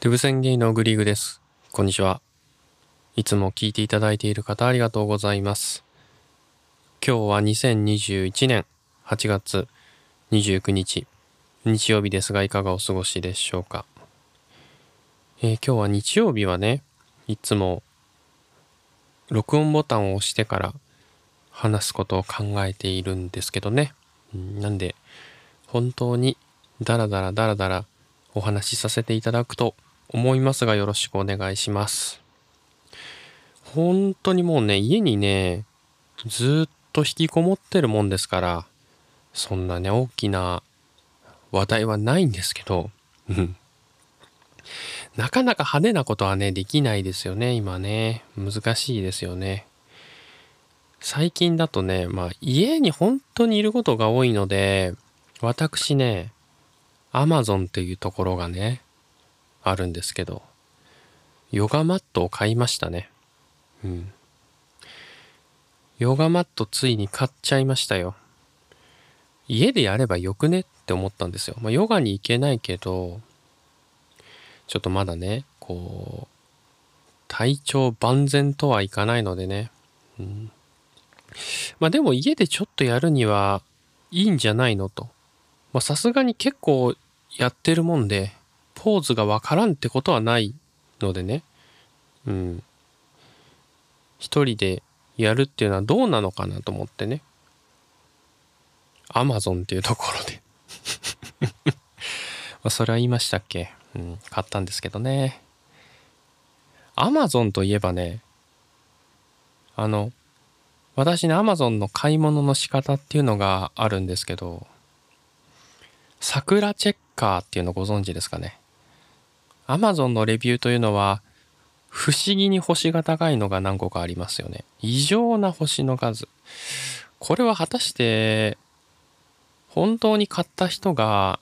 デブ宣言のグリーグです。こんにちは。いつも聞いていただいている方ありがとうございます。今日は2021年8月29日、日曜日ですがいかがお過ごしでしょうか？えー今日は日曜日はね、いつも録音ボタンを押してから話すことを考えているんですけどね。なんで、本当にダラダラダラダラお話しさせていただくと思いますがよろしくお願いします。本当にもうね、家にね、ずっと引きこもってるもんですから、そんなね、大きな話題はないんですけど、なかなか派手なことはね、できないですよね、今ね。難しいですよね。最近だとね、まあ家に本当にいることが多いので、私ね、アマゾンっていうところがね、あるんですけど、ヨガマットを買いましたね。うん。ヨガマットついに買っちゃいましたよ。家でやればよくねって思ったんですよ。まあ、ヨガに行けないけど、ちょっとまだね、こう、体調万全とはいかないのでね。うん。まあでも家でちょっとやるにはいいんじゃないのと。まあさすがに結構やってるもんで、ポーズがわからんってことはないのでね。うん。一人でやるっていうのはどうなのかなと思ってね。アマゾンっていうところで。まそれは言いましたっけ？うん。買ったんですけどね。アマゾンといえばね、あの、私ね、アマゾンの買い物の仕方っていうのがあるんですけど、桜チェッカーっていうのご存知ですかね？アマゾンのレビューというのは、不思議に星が高いのが何個かありますよね。異常な星の数。これは果たして、本当に買った人が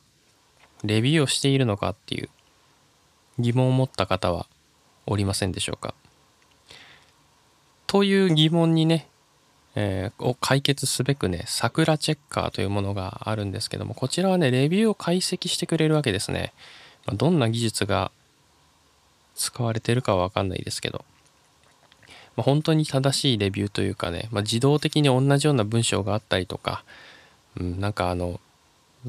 レビューをしているのかっていう疑問を持った方はおりませんでしょうか。という疑問にね、えーを解決すべくね、桜チェッカーというものがあるんですけども、こちらはね、レビューを解析してくれるわけですね。どんな技術が使われてるかはわかんないですけど、まあ本当に正しいレビューというかね、まあ、自動的に同じような文章があったりとか、うん、なんかあの、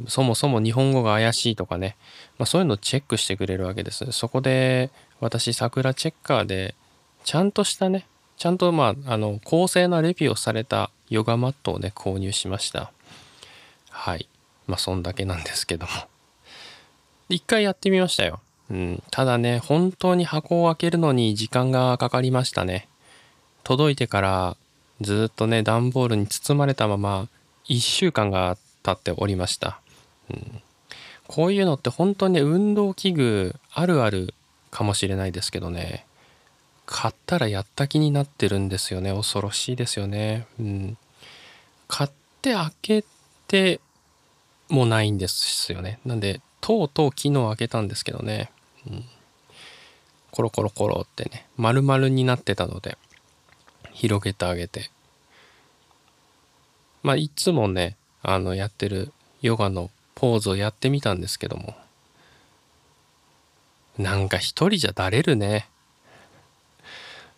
そもそも日本語が怪しいとかね、まあ、そういうのをチェックしてくれるわけです。そこで私、桜チェッカーで、ちゃんとしたね、ちゃんとまあ、あの、公正なレビューをされたヨガマットをね、購入しました。はい。まあ、そんだけなんですけども。一回やってみましたよ。うん。ただね、本当に箱を開けるのに時間がかかりましたね。届いてからずっとね、段ボールに包まれたまま1週間が経っておりました。うん。こういうのって本当にね運動器具あるあるかもしれないですけどね。買ったらやった気になってるんですよね。恐ろしいですよね。うん。買って開けてもないんですよね。なんで、とうとう昨日開けたんですけどね。コロコロコロってね、丸々になってたので、広げてあげて。まあ、いつもね、あの、やってるヨガのポーズをやってみたんですけども、なんか一人じゃだれるね。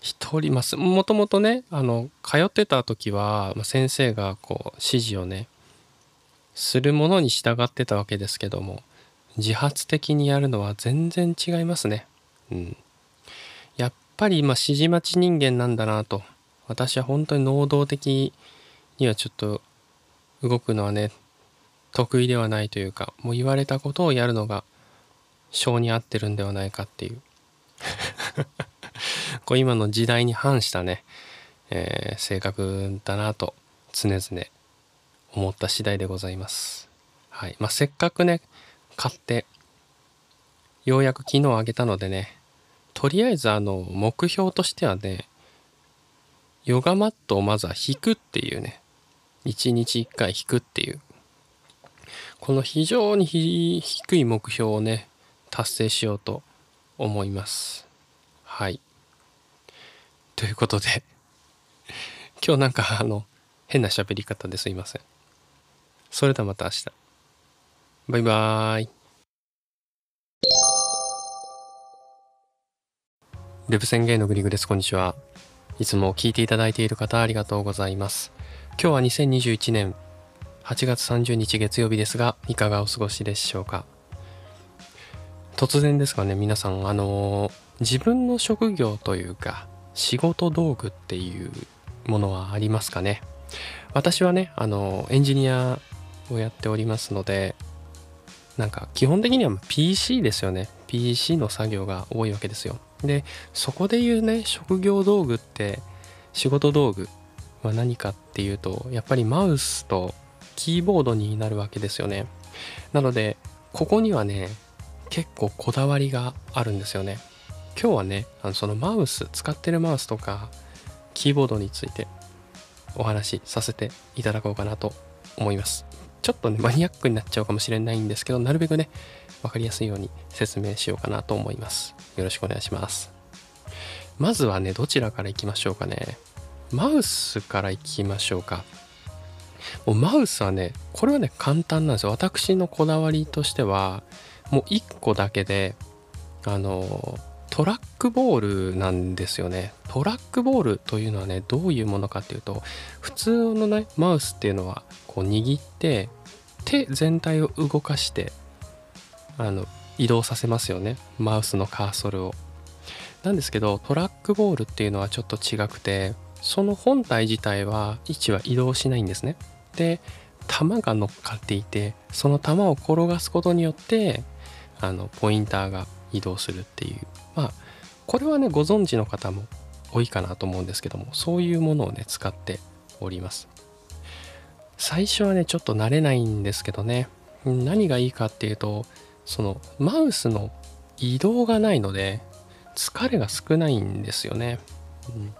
一人、ま、すもともとね、あの、通ってた時は、先生がこう、指示をね、するものに従ってたわけですけども、自発的にやるのは全然違いますね。うん。やっぱり、まあ、指示待ち人間なんだなと。私は本当に能動的にはちょっと動くのはね、得意ではないというか、もう言われたことをやるのが性に合ってるんではないかっていう。こう今の時代に反したね、えー性格だなと常々思った次第でございます。はい。まあ、せっかくね、買って、ようやく昨日あげたのでね、とりあえずあの、目標としてはね、ヨガマットをまずは引くっていうね、一日一回引くっていう、この非常に低い目標をね、達成しようと思います。はい。ということで、今日なんかあの、変な喋り方ですいません。それではまた明日。バイバーイ。デブ宣言のグリグです。こんにちは。いつも聞いていただいている方ありがとうございます。今日は2021年8月30日月曜日ですが、いかがお過ごしでしょうか？突然ですがね、皆さん、あのー、自分の職業というか、仕事道具っていうものはありますかね？私はね、あのー、エンジニアをやっておりますので、なんか基本的には PC ですよね。PC の作業が多いわけですよ。でそこで言うね職業道具って仕事道具は何かっていうとやっぱりマウスとキーボードになるわけですよねなのでここにはね結構こだわりがあるんですよね今日はねあのそのマウス使ってるマウスとかキーボードについてお話しさせていただこうかなと思いますちょっとねマニアックになっちゃうかもしれないんですけどなるべくね分かりやすいように説明しようかなと思います。よろしくお願いします。まずはねどちらからいきましょうかね。マウスからいきましょうか。もうマウスはねこれはね簡単なんですよ。私のこだわりとしてはもう1個だけであのトラックボールなんですよね。トラックボールというのはねどういうものかっていうと普通のねマウスっていうのはこう握って手全体を動かしてあの移動させますよね。マウスのカーソルを。なんですけどトラックボールっていうのはちょっと違くてその本体自体は位置は移動しないんですね。で弾が乗っかっていてその弾を転がすことによってあのポインターが移動するっていう。まあこれはねご存知の方も多いかなと思うんですけどもそういうものをね使っております。最初はねちょっと慣れないんですけどね。何がいいかっていうとそのマウスの移動がないので疲れが少ないんですよね、うん、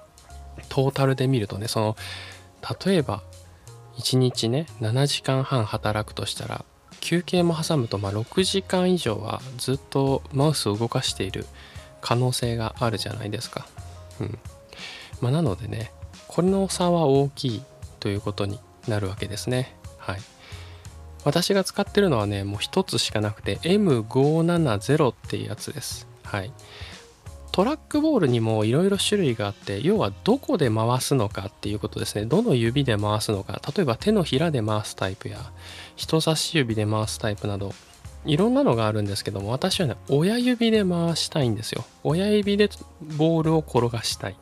トータルで見るとねその例えば1日ね7時間半働くとしたら休憩も挟むとまあ6時間以上はずっとマウスを動かしている可能性があるじゃないですか。うんまあ、なのでねこれの差は大きいということになるわけですね。はい。私が使ってるのはねもう一つしかなくて M570 っていうやつですはいトラックボールにもいろいろ種類があって要はどこで回すのかっていうことですねどの指で回すのか例えば手のひらで回すタイプや人差し指で回すタイプなどいろんなのがあるんですけども私はね親指で回したいんですよ親指でボールを転がしたい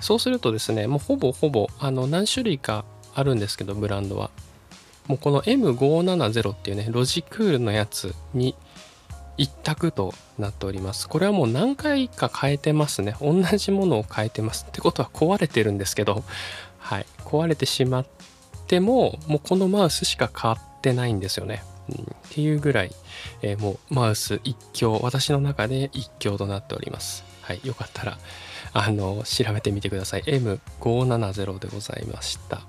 そうするとですねもうほぼほぼあの何種類かあるんですけどブランドはもうこの M570 っていうね、ロジクールのやつに一択となっております。これはもう何回か変えてますね。同じものを変えてます。ってことは壊れてるんですけど、はい。壊れてしまっても、もうこのマウスしか変わってないんですよね。うん、っていうぐらい、えー、もうマウス一強、私の中で一強となっております。はい。よかったら、あの、調べてみてください。M570 でございました。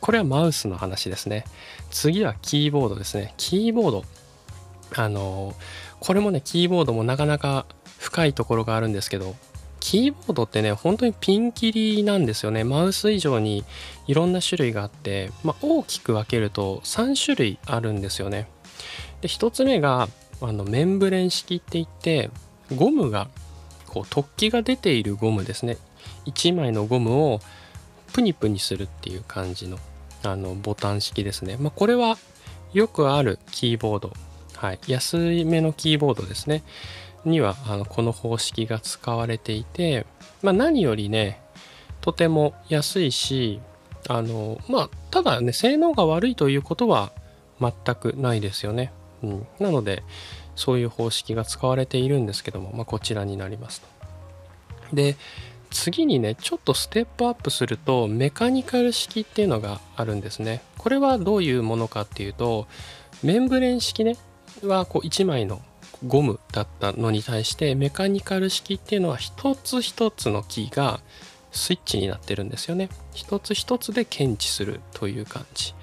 これはマウスの話ですね。次はキーボードですね。キーボード。あの、これもね、キーボードもなかなか深いところがあるんですけど、キーボードってね、本当にピンキリなんですよね。マウス以上にいろんな種類があって、まあ、大きく分けると3種類あるんですよね。で、1つ目が、あのメンブレン式って言って、ゴムが、こう、突起が出ているゴムですね。1枚のゴムをプニプニするっていう感じのあのボタン式ですね。まあ、これはよくあるキーボード、はい、安めのキーボードですね。にはあのこの方式が使われていて、まあ、何よりね、とても安いし、あの、まあ、ただね、性能が悪いということは全くないですよね。うん、なので、そういう方式が使われているんですけども、まあ、こちらになりますと。で、次にねちょっとステップアップするとメカニカル式っていうのがあるんですねこれはどういうものかっていうとメンブレン式ねはこう1枚のゴムだったのに対してメカニカル式っていうのは一つ一つのキーがスイッチになってるんですよね。一つ一つで検知するという感じ。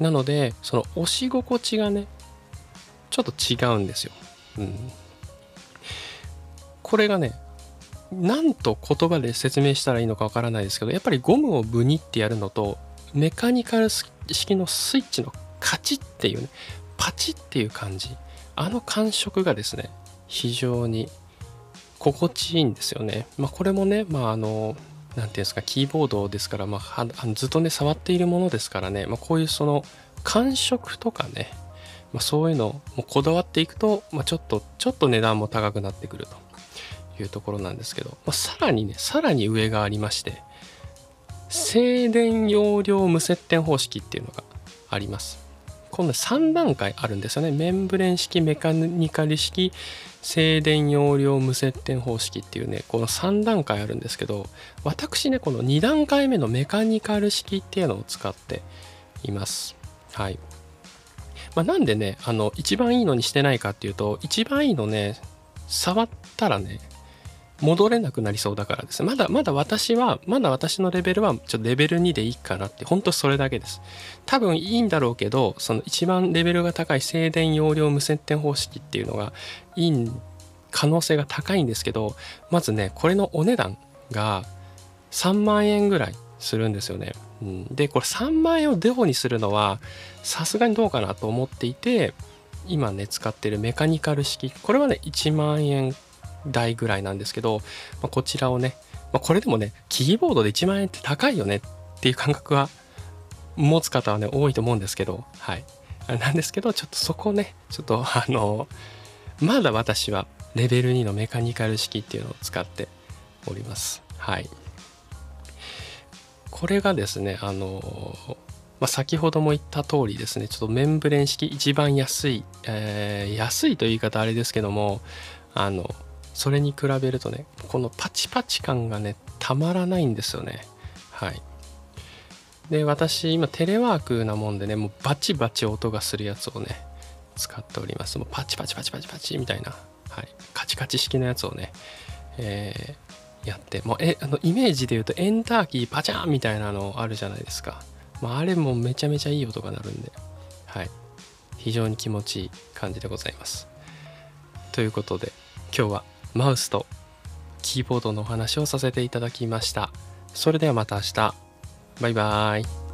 なのでその押し心地がねちょっと違うんですよ、うん、これがね何と言葉で説明したらいいのかわからないですけどやっぱりゴムをブニってやるのとメカニカル式のスイッチのカチッっていうねパチッっていう感じ。あの感触がですね非常に心地いいんですよね。まあ、これもね、まあ、あの、何ていうんですか、キーボードですから、まあ、ずっとね、触っているものですからね、まあ、こういうその感触とかね、まあ、そういうのもこだわっていくと、まあ、ちょっと、ちょっと値段も高くなってくるというところなんですけど、まあ、さらにね、さらに上がありまして、静電容量無接点方式っていうのがあります。今度3段階あるんですよね。メンブレン式、メカニカル式、静電容量無接点方式っていうね、この3段階あるんですけど、私ね、この2段階目のメカニカル式っていうのを使っています。はい。まあ、なんでね、あの、一番いいのにしてないかっていうと、一番いいのね、触ったらね、戻れなくなりそうだからです。まだまだ私はまだ私のレベルはちょっとレベル2でいいかなって本当それだけです。多分いいんだろうけどその一番レベルが高い静電容量無接点方式っていうのがいい可能性が高いんですけどまずねこれのお値段が3万円ぐらいするんですよね、うん、でこれ3万円をデフォにするのはさすがにどうかなと思っていて今ね使ってるメカニカル式。これはね1万円台ぐらいなんですけど、まあ、こちらをね、まあ、これでもね、キーボードで1万円って高いよねっていう感覚は持つ方はね、多いと思うんですけど、はい。なんですけど、ちょっとそこね、ちょっとあの、まだ私はレベル2のメカニカル式っていうのを使っております。はい。これがですね、あの、まあ、先ほども言った通りですね、ちょっとメンブレン式一番安い、えー、安いという言い方あれですけども、あの、それに比べるとねこのパチパチ感がねたまらないんですよね。はい。で私今テレワークなもんでねもうバチバチ音がするやつをね使っております。もうパチパチパチパチパチみたいな、はい、カチカチ式のやつをね、えー、やって。もうえあのイメージで言うとエンターキーパチャンみたいなのあるじゃないですか、まあ、あれもめちゃめちゃいい音が鳴るんで。はい。非常に気持ちいい感じでございます。ということで今日はマウスとキーボードのお話をさせていただきました。それではまた明日。バイバーイ。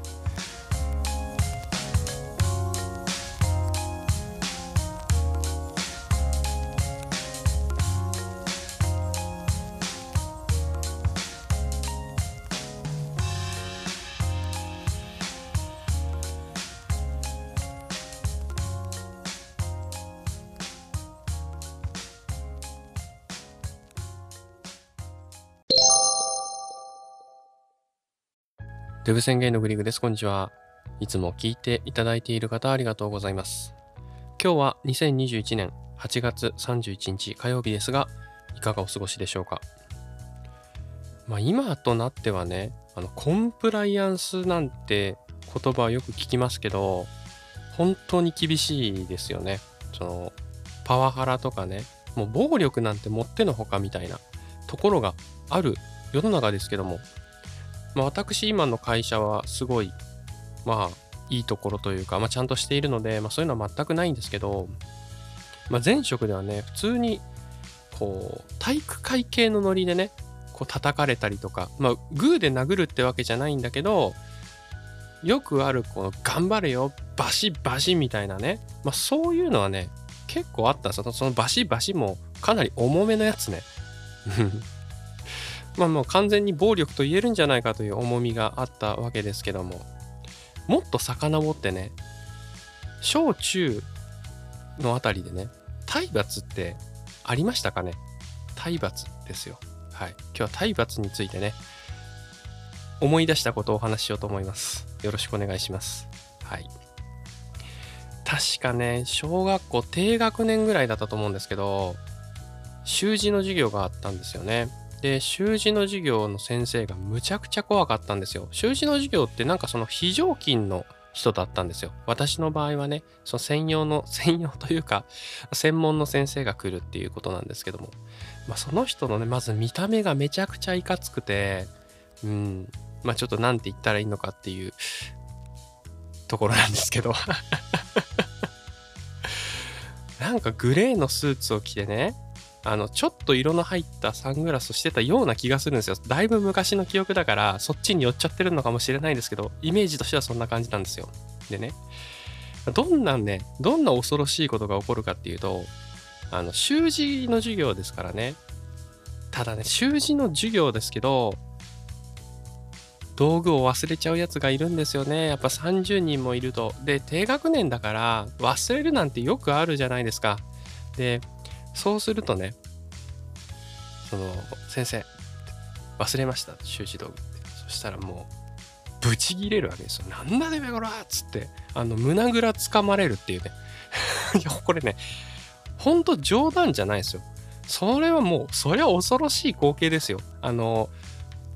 宣言のグリグです。こんにちは。いつも聞いていただいている方ありがとうございます。今日は2021年8月31日火曜日ですが、いかがお過ごしでしょうか？まあ今となってはね、あのコンプライアンスなんて言葉はよく聞きますけど、本当に厳しいですよね。そのパワハラとかね、もう暴力なんてもってのほかみたいなところがある世の中ですけども、まあ、私今の会社はすごい、まあ、いいところというか、まあ、ちゃんとしているので、まあ、そういうのは全くないんですけど、まあ、前職ではね、普通に、こう、体育会系のノリでね、こう叩かれたりとか、まあ、グーで殴るってわけじゃないんだけど、よくある、この、頑張れよ、バシバシみたいなね、まあ、そういうのはね、結構あったんですよ。そのバシバシもかなり重めのやつね。まあもう完全に暴力と言えるんじゃないかという重みがあったわけですけども。もっと遡ってね小中のあたりでね体罰ってありましたかね？体罰ですよ。はい。今日は体罰についてね思い出したことをお話ししようと思います。よろしくお願いします。はい。確かね小学校低学年ぐらいだったと思うんですけど習字の授業があったんですよね。で、習字の授業の先生がむちゃくちゃ怖かったんですよ。習字の授業ってなんかその非常勤の人だったんですよ。私の場合はね、その専用の、専用というか、専門の先生が来るっていうことなんですけども、まあ、その人のね、まず見た目がめちゃくちゃいかつくて、うん、まあちょっと何て言ったらいいのかっていうところなんですけど なんかグレーのスーツを着てね、あの、ちょっと色の入ったサングラスしてたような気がするんですよ。だいぶ昔の記憶だから、そっちに寄っちゃってるのかもしれないですけど、イメージとしてはそんな感じなんですよ。でね、どんなね、どんな恐ろしいことが起こるかっていうと、あの、習字の授業ですからね、ただね習字の授業ですけど道具を忘れちゃうやつがいるんですよね。やっぱ30人もいると。で低学年だから忘れるなんてよくあるじゃないですか。でそうするとねその先生忘れました。習字道具って。そしたらもうブチギレるわけですよ。なんだてめこらっつって。あの胸ぐらつかまれるっていうね。いやこれねほんと冗談じゃないですよ。それはもうそりゃ恐ろしい光景ですよ。あの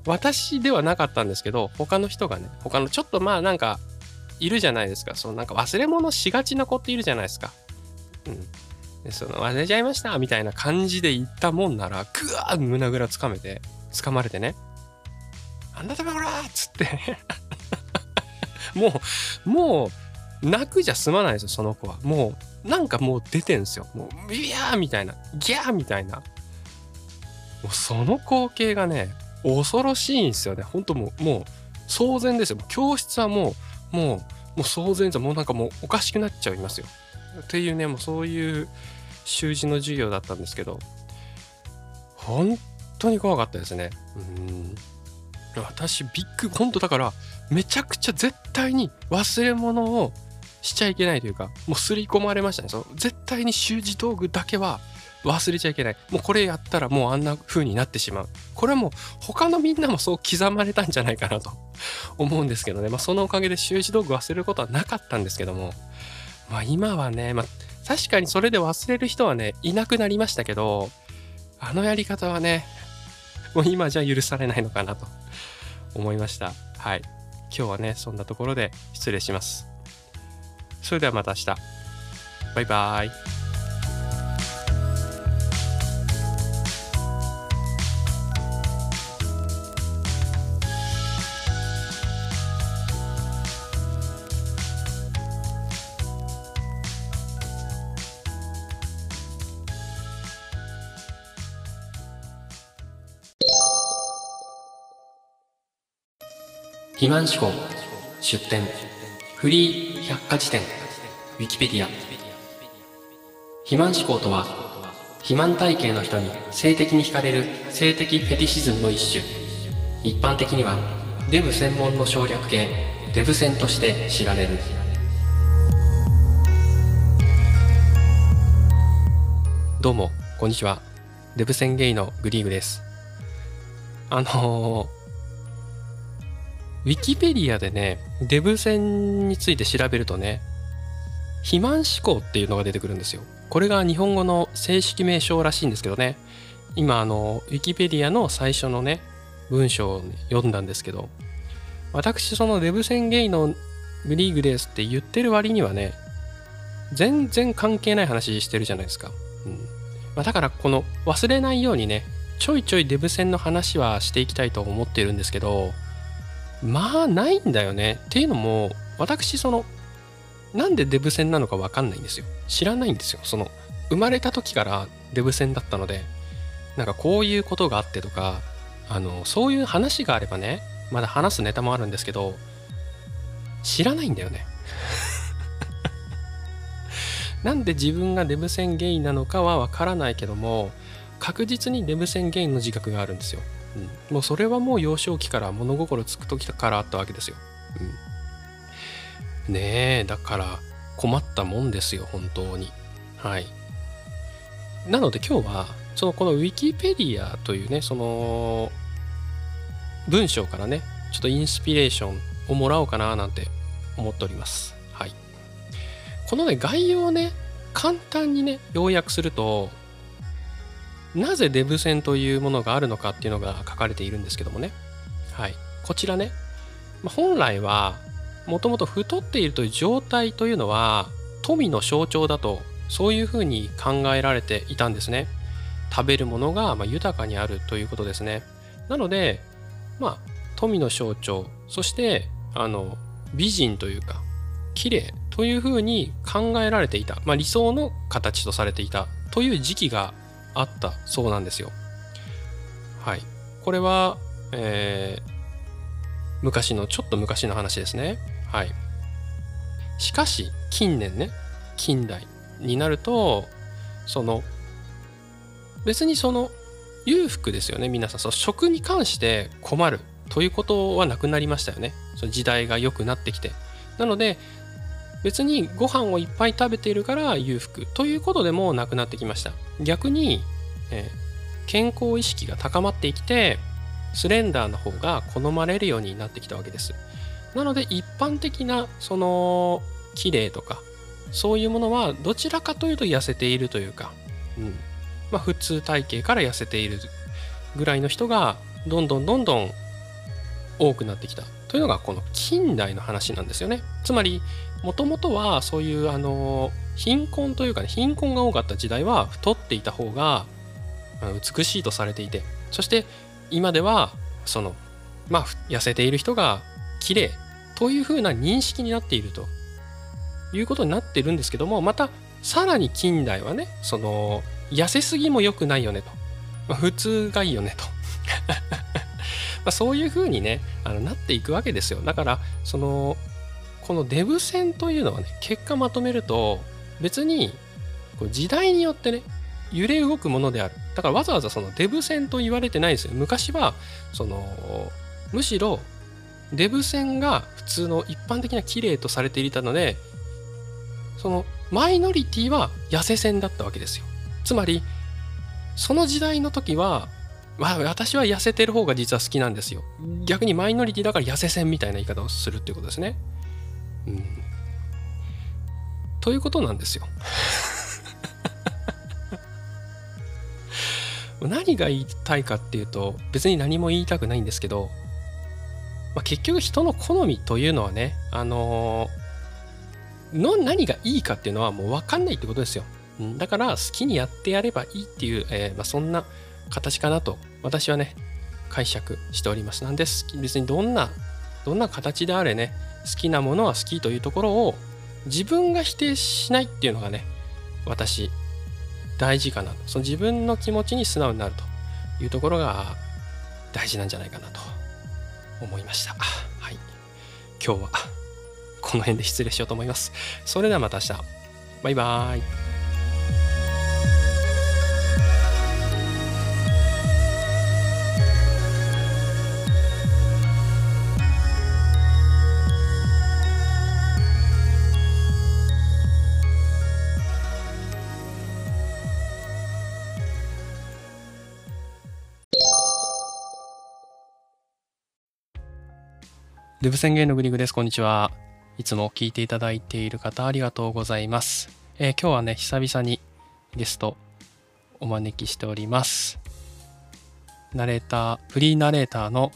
私ではなかったんですけど他の人がね他のちょっとまあなんかいるじゃないですか。そのなんか忘れ物しがちな子っているじゃないですか。うん。でその忘れちゃいましたみたいな感じで言ったもんならぐわー胸ぐらつかめて掴まれてね。なんだてめこらっつって。もうもう泣くじゃ済まないですよその子は。もうなんかもう出てんすよ。もうビヤーみたいなギャーみたいな。もうその光景がね恐ろしいんですよね。本当もうもう騒然ですよ。教室はもうもうもう騒然ですもうなんかもうおかしくなっちゃいますよ。っていうねもうそういう習字の授業だったんですけど本当に怖かったですね。うん。私ビッグ本当だからめちゃくちゃ絶対に忘れ物をしちゃいけないというかもう刷り込まれましたね。その絶対に習字道具だけは忘れちゃいけない。もうこれやったらもうあんな風になってしまう。これはもう他のみんなもそう刻まれたんじゃないかなと思うんですけどね、まあ、そのおかげで習字道具忘れることはなかったんですけども。まあ今はね、まあ、確かにそれで忘れる人はねいなくなりましたけどあのやり方はねもう今じゃ許されないのかなと思いました。はい。今日はねそんなところで失礼します。それではまた明日。バイバーイ。肥満思考出典フリー百科事典ウィキペディア。肥満思考とは肥満体型の人に性的に惹かれる性的フェティシズムの一種。一般的にはデブ専門の省略形デブ戦として知られる。どうもこんにちは。デブ戦ゲイのグリーグです。あのーウィキペディアでね、デブ戦について調べるとね、肥満思考っていうのが出てくるんですよ。これが日本語の正式名称らしいんですけどね、今あの、ウィキペディアの最初のね、文章を、ね、読んだんですけど、私そのデブ戦ゲイのグリーグですって言ってる割にはね、全然関係ない話してるじゃないですか。うんまあ、だからこの忘れないようにね、ちょいちょいデブ戦の話はしていきたいと思ってるんですけど、まあないんだよね。っていうのも私そのなんでデブ戦なのか分かんないんですよ。知らないんですよ。その生まれた時からデブ戦だったのでなんかこういうことがあってとかあのそういう話があればねまだ話すネタもあるんですけど知らないんだよね。なんで自分がデブ戦ゲイなのかは分からないけども確実にデブ戦ゲイの自覚があるんですよ。うん、もうそれはもう幼少期から物心つく時からあったわけですよ。うん、ねえだから困ったもんですよ本当に。はい。なので今日はそのこのウィキペディアというねその文章からねちょっとインスピレーションをもらおうかななんて思っております。はい。このね概要をね簡単にね要約するとなぜデブ線というものがあるのかっていうのが書かれているんですけどもね。はい。こちらね、本来はもともと太っているという状態というのは富の象徴だとそういうふうに考えられていたんですね。食べるものがま豊かにあるということですね。なので、まあ、富の象徴、そしてあの美人というか綺麗というふうに考えられていた、まあ、理想の形とされていたという時期があったそうなんですよ。はい。これは、えー、昔の、ちょっと昔の話ですね。はい。しかし、近年ね、近代になると、その、別にその、裕福ですよね皆さんその食に関して困るということはなくなりましたよねその時代が良くなってきてなので別にご飯をいっぱい食べているから裕福ということでもなくなってきました。逆に、えー、健康意識が高まってきてスレンダーの方が好まれるようになってきたわけです。なので一般的なその綺麗とかそういうものはどちらかというと痩せているというか、うん。まあ、普通体型から痩せているぐらいの人がどんどんどんどん多くなってきたというのがこの近代の話なんですよね。つまりもともとはそういうあの貧困というか、ね、貧困が多かった時代は太っていた方が美しいとされていてそして今ではそのまあ痩せている人が綺麗というふうな認識になっているということになってるんですけどもまたさらに近代はねその痩せすぎも良くないよねと、まあ、普通がいいよねと。まそういうふうにねあのなっていくわけですよ。だからそのこのデブ戦というのはね結果まとめると別にこう時代によってね揺れ動くものである。だからわざわざそのデブ戦と言われてないですよ。昔はそのむしろデブ戦が普通の一般的な綺麗とされていたのでそのマイノリティは痩せ線だったわけですよ。つまりその時代の時は、ま、私は痩せてる方が実は好きなんですよ。逆にマイノリティだから痩せ線みたいな言い方をするっていうことですね。うん。ということなんですよ。何が言いたいかっていうと別に何も言いたくないんですけど、まあ、結局人の好みというのはねあのー、の何がいいかっていうのはもう分かんないってことですよ。だから好きにやってやればいいっていう、えー、まあ、そんな形かなと私はね解釈しております。なんです。別にどんなどんな形であれね好きなものは好きというところを自分が否定しないっていうのがね私大事かなその自分の気持ちに素直になるというところが大事なんじゃないかなと思いました。はい。今日はこの辺で失礼しようと思います。それではまた明日。バイバーイ。デブ宣言のグリグです。こんにちは。いつも聞いていただいている方ありがとうございます。えー、今日はね、久々にゲストお招きしております。ナレーター、フリーナレーターの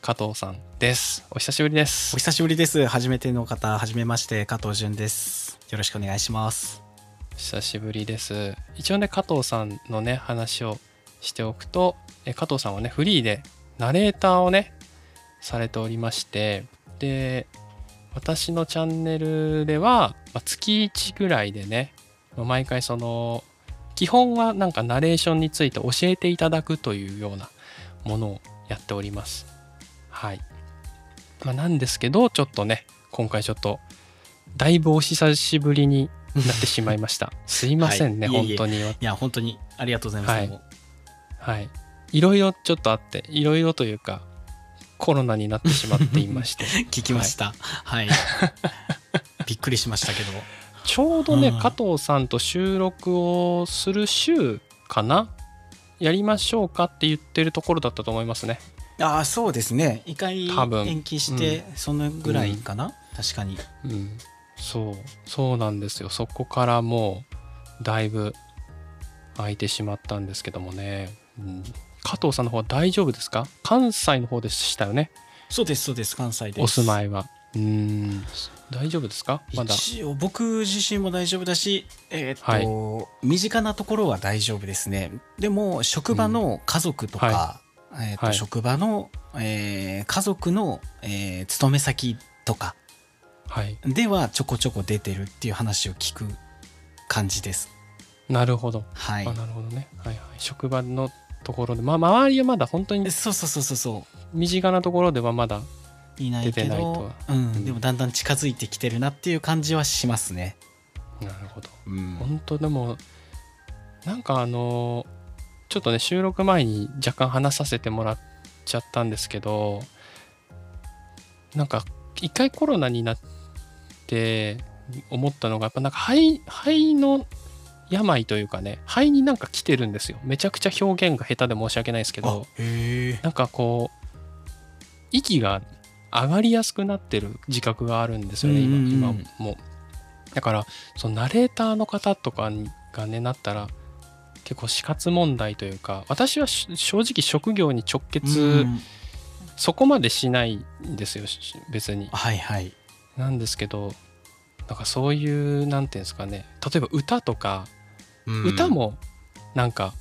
加藤さんです。お久しぶりです。お久しぶりです。初めての方、はじめまして、加藤淳です。よろしくお願いします。久しぶりです。一応ね、加藤さんのね、話をしておくと、え加藤さんはね、フリーでナレーターをね、されておりましてで私のチャンネルでは、ま月1ぐらいでね、ま毎回その基本はなんかナレーションについて教えていただくというようなものをやっております。はい。まあ、なんですけど、ちょっとね、今回ちょっとだいぶお久しぶりになってしまいました。すいませんね、はい、本当に。いや、本当にありがとうございます。はい。はい、いろいろちょっとあって、いろいろというか、コロナになってしまっていまして。聞きました。はい、びっくりしましたけど。ちょうどね、うん、加藤さんと収録をする週かな？やりましょうかって言ってるところだったと思いますね。ああそうですね。一回延期して、そのぐらいかな、うん、確かに、うん、そう。そうなんですよ。そこからもうだいぶ空いてしまったんですけどもね、うん、加藤さんの方は大丈夫ですか？関西の方でしたよね。そうですそうです。関西です。お住まいは。うん。大丈夫ですか？まだ。一応僕自身も大丈夫だしえー、っと、はい、身近なところは大丈夫ですね。でも職場の家族とか、うんはい、えー、っと、はい、職場の、えー、家族の、えー、勤め先とかではちょこちょこ出てるっていう話を聞く感じです。なるほど。はい。なるほどね。はいはい。職場のところで、まあ、周りはまだ本当にそうそうそうそうそう。身近なところではまだいないけどうん、でもだんだん近づいてきてるなっていう感じはしますね。なるほど、うん、本当でもなんかあのちょっとね収録前に若干話させてもらっちゃったんですけどなんか一回コロナになって思ったのがやっぱなんか肺肺の病というかね肺になんか来てるんですよ。めちゃくちゃ表現が下手で申し訳ないですけど。なんかこう息が上がりやすくなってる自覚があるんですよね今今も。だからそのナレーターの方とかがねなったら結構死活問題というか私は正直職業に直結そこまでしないんですよ別に。はいはい、なんですけどなんかそういう何て言うんですかね。例えば歌とか、歌もなんか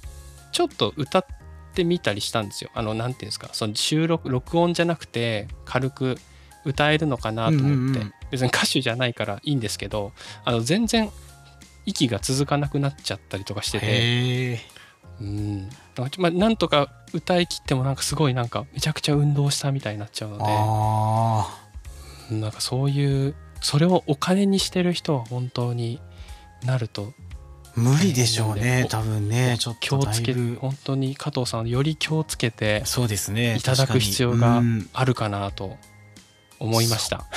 ちょっと歌ってみたりしたんですよ。あの何て言うんですかその収録録音じゃなくて軽く歌えるのかなと思って、別に歌手じゃないからいいんですけどあの全然息が続かなくなっちゃったりとかしてて。うん。まあ、なんとか歌い切ってもなんかすごいなんかめちゃくちゃ運動したみたいになっちゃうので。なんかそういうそれをお金にしてる人は本当になると無理でしょうね多分ねちょっと気をつける本当に加藤さんより気をつけてそうですねいただく必要があるかなと思いました。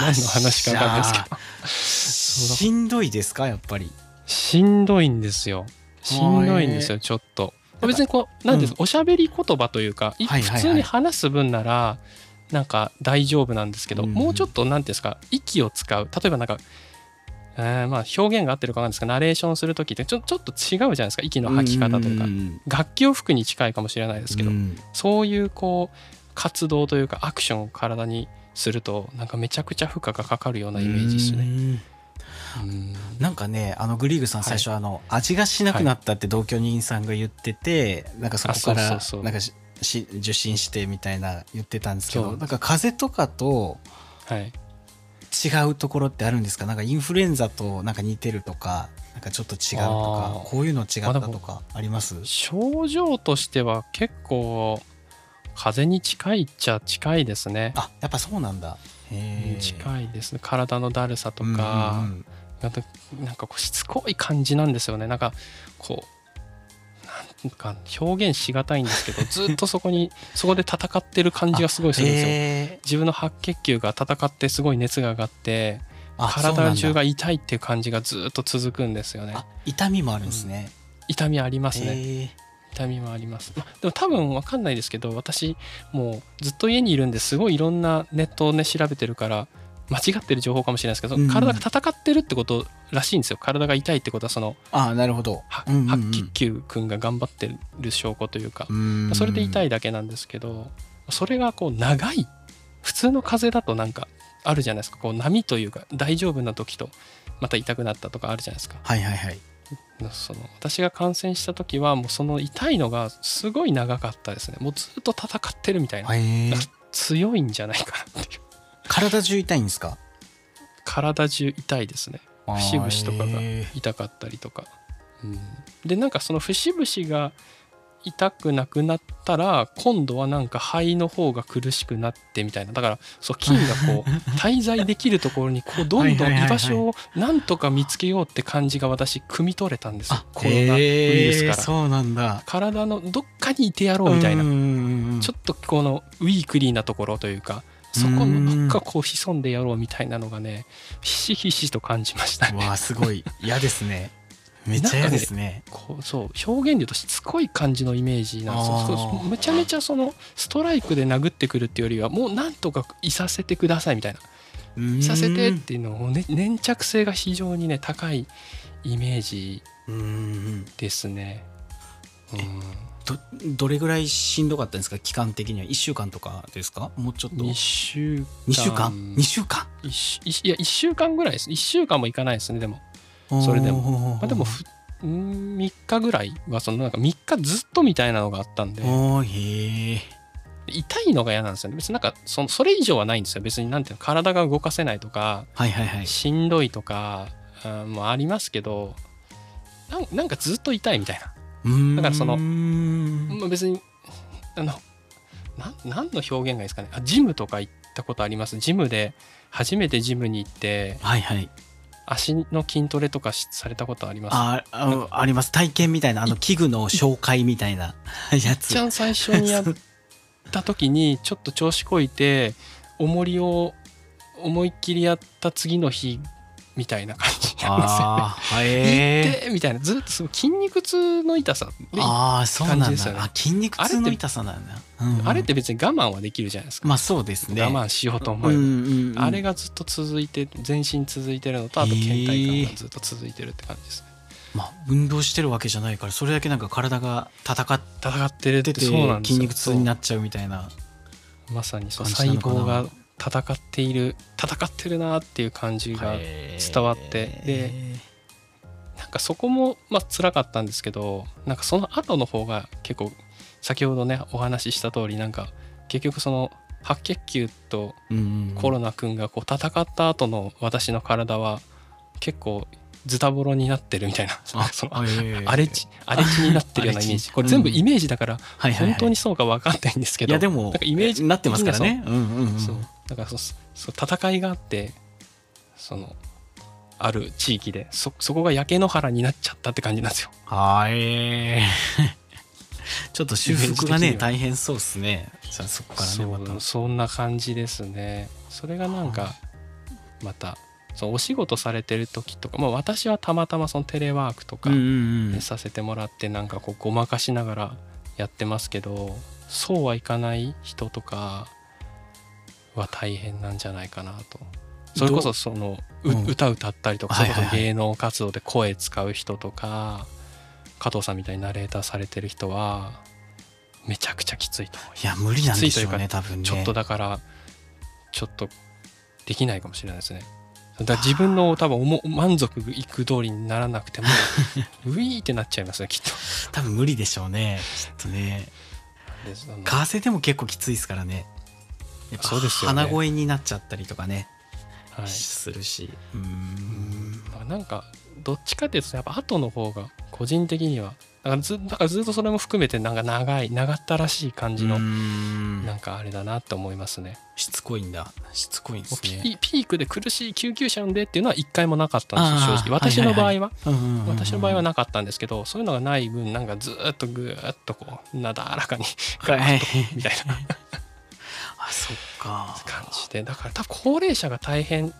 何の話か分かんないですけど。しんどいですかやっぱり。しんどいんですよ。しんどいんですよちょっと。別にこう何です、うん、おしゃべり言葉というか、普通に話す分ならなんか大丈夫なんですけど、もうちょっと何ていうんですか息を使う。例えばなんかえー、まあ表現が合ってるかなんですかナレーションする時ってちょちょっと違うじゃないですか息の吐き方とか。楽器を吹くに近いかもしれないですけどそういうこう活動というかアクションを体にするとなんかめちゃくちゃ負荷がかかるようなイメージですね。なんかねあのグリーグさん最初、あの味がしなくなったって同居人さんが言ってて、はい、なんかそこからなんかし受診してみたいな言ってたんですけどなんか風邪とかと違うところってあるんですか？なんかインフルエンザとなんか似てるとかなんかちょっと違うとかこういうの違ったとかあります？症状としては結構風に近いっちゃ近いですね。あやっぱそうなんだ。近いですね。体のだるさとか、うんうん、なんかこうしつこい感じなんですよね。なんかこうか表現しがたいんですけど ずっとそこにそこで戦ってる感じがすごいするんですよ、えー、自分の白血球が戦ってすごい熱が上がって体中が痛いっていう感じがずっと続くんですよね。痛みもあるんですね、うん、痛みありますね、えー。痛みもあります、まあ、でも多分分かんないですけど私もうずっと家にいるんですごいいろんなネットをね調べてるから間違ってる情報かもしれないですけど、うん、体が戦ってるってことらしいんですよ。体が痛いってことはそのあなるほど、うんうんうん、白血球くんが頑張ってる証拠というか、うそれで痛いだけなんですけどそれがこう長い普通の風邪だとなんかあるじゃないですか。こう波というか大丈夫な時とまた痛くなったとかあるじゃないですか。はいはいはい。その私が感染した時はもうその痛いのがすごい長かったですね。もうずっと戦ってるみたいな。強いんじゃないかなっていう体中痛いんですか？体中痛いですね。節々とかが痛かったりとか、うん、でなんかその節々が痛くなくなったら今度はなんか肺の方が苦しくなってみたいな。だからそう菌がこう 滞在できるところにこうどんどん居場所をなんとか見つけようって感じが私汲み取れたんですよ。コロナウイルスから。そうなんだ。体のどっかにいてやろうみたいな。ちょっとこのウィークリーなところというかそこのどっかこう潜んでやろうみたいなのがねひしひしと感じましたね。わあすごい。嫌ですね。めっちゃ嫌ですね。こうそう表現で言うとしつこい感じのイメージなんですよめちゃめちゃそのストライクで殴ってくるっていうよりはもうなんとかいさせてくださいみたいな。いさせてっていうのを、ね、粘着性が非常にね高いイメージですね。うんどどれぐらいしんどかったんですか？期間的には？1週間とかですか？もうちょっと。2週間。2週間？2週間？いや1週間ぐらいです。1週間もいかないですねでも。それでも、まあ、でもふ3日ぐらいはそのなんか3日ずっとみたいなのがあったんで。痛いのが嫌なんですよね。別になんかそそれ以上はないんですよ。別になんていうの体が動かせないとか、はいはいはい、しんどいとかもありますけどなんかずっと痛いみたいなだからその別にあのな何の表現がいいですかね。あジムとか行ったことあります？ジムで初めてジムに行って、はいはい、足の筋トレとかされたことあります？あああります。体験みたいなあの器具の紹介みたいな やつ。一番最初にやった時にちょっと調子こいて重りを思いっきりやった次の日みたいな感じなんですよね。え痛みたいな。ずっとすごい筋肉痛の痛さでああそうなんだ、ね。あ筋肉痛の痛さなんだ。うんうん。あれって別に我慢はできるじゃないですか、まあそうですね。我慢しようと思えば、うんうんうん。あれがずっと続いて全身続いてるのとあと倦怠感がずっと続いてるって感じですね。まあ運動してるわけじゃないからそれだけなんか体が戦っ戦ってるって筋肉痛になっちゃうみたいな。まさに細胞が戦っている戦ってるなっていう感じが伝わってでなんかそこもまあ辛かったんですけどなんかその後の方が結構先ほどねお話しした通りなんか結局その白血球とコロナ君がこう戦った後の私の体は結構ズタボロになってるみたいな。その荒れ地荒れ地になってるようなイメージ。これ全部イメージだから本当にそうか分かんないんですけど。いやでもイメージなってますからね。うんうんうんそう。だからそうそう戦いがあってそのある地域でそそこが焼け野原になっちゃったって感じなんですよ。はい。ちょっと修復がね大変そうですね。じゃあそこからねまそんな感じですね。それがなんかまたそうお仕事されてる時とか、まあ、私はたまたまそのテレワークとか、させてもらってなんかこうごまかしながらやってますけどそうはいかない人とかは大変なんじゃないかなと。それこそそのうう？ん歌歌ったりとか、芸能活動で声使う人とか加藤さんみたいにナレーターされてる人はめちゃくちゃきついと思います。いや無理なんでうね多分ね。ちょっとだからちょっとできないかもしれないですね。だ自分の多分おも満足いく通りにならなくても ウィーってなっちゃいますねきっと。多分無理でしょうねきっとね。であの。風でも結構きついですからね。やっぱそうですよね。鼻声になっちゃったりとかね、はい、するし。うーん。なんかどっちかっていうとやっぱ後の方が個人的にはだからずだからずっとそれも含めてなんか長い長ったらしい感じのなんかあれだなって思いますね。しつこいんだ。しつこいんですね。ピークで苦しい救急車呼んでっていうのは一回もなかったんですよ正直。私の場合は、私の場合はなかったんですけどそういうのがない分なんかずーっとぐーっとこうなだらかにガーッとみたいな。あそっか。感じで。だから多分高齢者が大変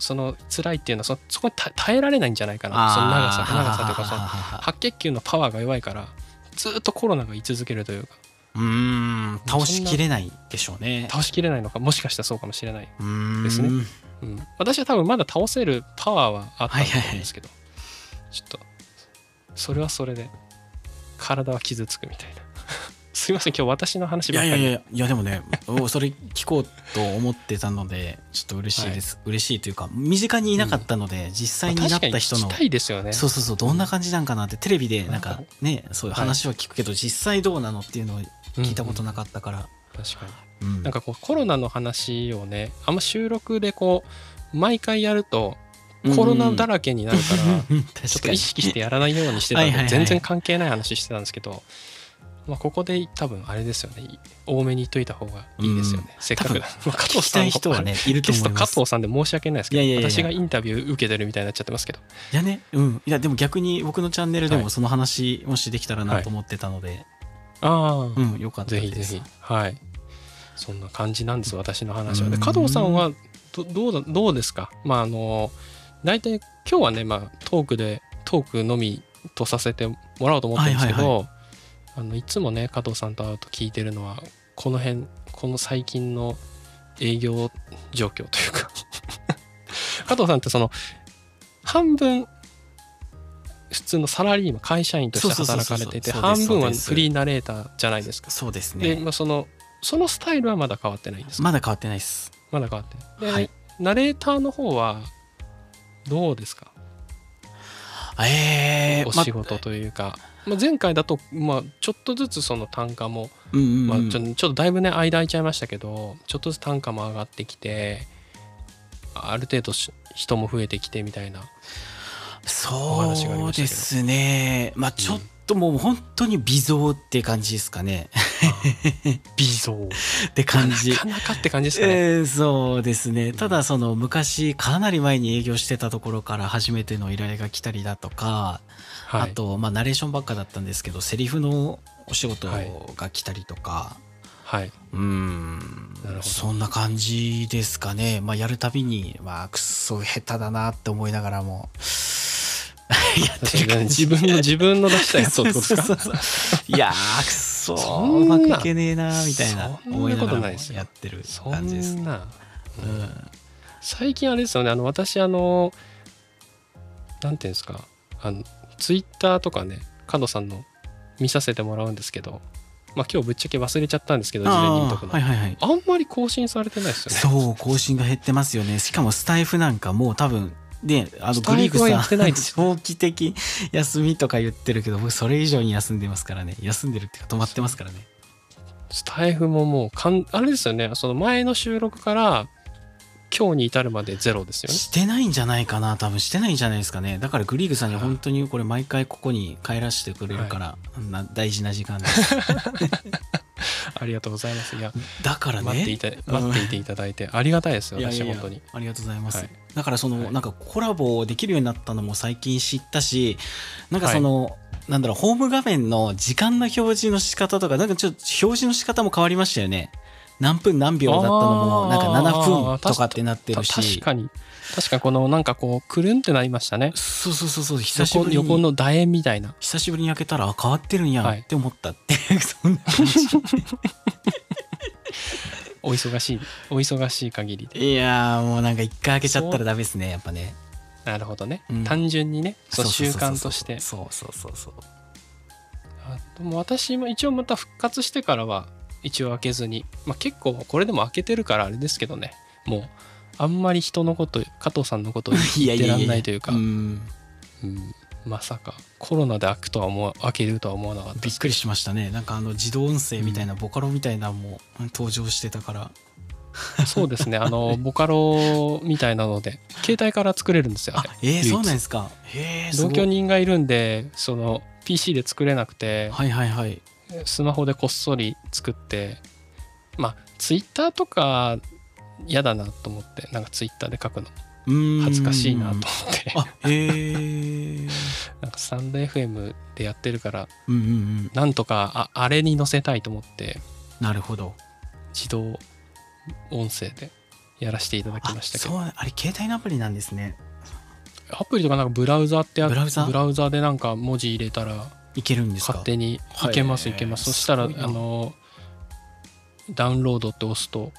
その辛いっていうのはそそこに耐耐えられないんじゃないかな。その長さ長さというかその白血球のパワーが弱いからずーっとコロナが居続けるというか。うーん。倒しきれないでしょうね。倒しきれないのかもしかしたらそうかもしれない、ですね。うん、私は多分まだ倒せるパワーはあったと思うんですけど、ちょっとそれはそれで体は傷つくみたいなすいません今日私の話いばっかり。やいやいやいやでもねおそれ聞こうと思ってたのでちょっと嬉しいです、嬉しいというか身近にいなかったので、実際になった人のね。そうそうそうどんな感じなんかなってテレビでなんかねそういう話は聞くけど、実際どうなのっていうのを聞いたことなかったから、確かに。うん。なんかこうコロナの話をねあんま収録でこう毎回やるとコロナだらけになるから、うんちょっと意識してやらないようにしてたんはいはいはい。で全然関係ない話してたんですけど、まあ、ここで多分あれですよね。多めに言っといた方がいいですよね、せっかくだ。まあ加聞きたい人はねいると思い加藤さんで申し訳ないですけどいやいやいや私がインタビュー受けてるみたいになっちゃってますけど。いやねうん。いやでも逆に僕のチャンネルではい。もその話もしできたらなと思ってたので、ああ、うんよかったです。ぜひぜひ。はい。そんな感じなんです私の話は。でうん。加藤さんはどどうだどうですか？まああの大体今日はね、まあ、トークでトークのみとさせてもらおうと思ってるんですけど、はいはいあのいつもね加藤さんと会うと聞いてるのはこの辺この最近の営業状況というか。加藤さんってその半分普通のサラリーマン会社員として働かれていて半分はフリーナレーターじゃないですか。そうですで、ねまあ、そのそのスタイルはまだ変わってないんですか？まだ変わってないです。まだ変わってない。で、はい。ナレーターの方はどうですか？えー、お仕事というか、まあ、前回だと、まあ、ちょっとずつその単価も、うんうんうん。まあ、ちょっとだいぶね間空いちゃいましたけどちょっとずつ単価も上がってきてある程度し人も増えてきてみたいなそうですね。まあちょっともう本当に微増って感じですかね。微増。って感じ。なかなかって感じですかね、えーそうですね。ただその昔かなり前に営業してたところから初めての依頼が来たりだとか、はい、あと、まあ、ナレーションばっかだったんですけどセリフのお仕事が来たりとか、はい、うん。そんな感じですかね、まあ、やるたびに、まあ、くっそ下手だなって思いながらも。やってる自分の自分の出したやつをってことですか？そうそうそう。いやーくっそうんまくいけねえなみたいな思いながらもことないですよ。やってるそ感じですうん。最近あれですよね。あの私あのなんていうんですか？あのツイッターとかね加藤さんの見させてもらうんですけどまあ今日ぶっちゃけ忘れちゃったんですけど事前に見とくの。あーはいはいはい。あんまり更新されてないですよね。そう更新が減ってますよね。しかもスタイフなんかもう多分であのスタイフはやってないです長期的休みとか言ってるけど僕それ以上に休んでますからね。休んでるっていうか止まってますからね。スタイフももうかんあれですよね。その前の収録から今日に至るまでゼロですよね。してないんじゃないかな。多分してないんじゃないですかね。だからグリーグさんに本当にこれ毎回ここに帰らせてくれるから、な大事な時間です。ありがとうございます。いやだからね。待っていて待っていていただいてありがたいですよいやいやいや私本当に。ありがとうございます、はい。だからその、はい。なんかコラボできるようになったのも最近知ったしなんかその、なんだろうホーム画面の時間の表示の仕方とかなんかちょっと表示の仕方も変わりましたよね何分何秒だったのもなんか7分とかってなってるた確しかに。確かにこのなんかこうくるんってなりましたね。そうそうそうそう。久しぶ横りに横の楕円みたいな。久しぶりに開けたらあ変わってるんやはい。って思ったって。いう、そんな感じ。お忙しい。お忙しい限りで。いやーもうなんか一回開けちゃったらダメですねやっぱね。なるほどね、うん。単純にねそう習そうそうそうそう慣としてそうそうそうそう。あでも私も一応また復活してからは一応開けずに、まあ、結構これでも開けてるからあれですけどね。もうあんまり人のこと加藤さんのことを 言ってらんないというか。うん。うん。まさかコロナで開くとは思わ開けるとは思わなかった。びっくりしましたね。なんかあの自動音声みたいなボカロみたいなのも登場してたから、そうですね。あのボカロみたいなので携帯から作れるんですよあえー、そうなんですか。へえ同居人がいるんでその PC で作れなくて。はいはいはいスマホでこっそり作ってまあツイッターとか嫌だなと思ってなんかツイッターで書くの。恥ずかしいなと思って。あへえ なんかスタンド FM でやってるからうんうんうん。なんとかああれに載せたいと思ってなるほど。自動音声でやらせていただきあましたけど。そうあれ携帯のアプリなんですね。アプリとかなんかブラウザってやブラウザ？ブラウザでなんか文字入れたらいけるんですか？勝手にはいいけますいけます。そしたらあのダウンロードって押すと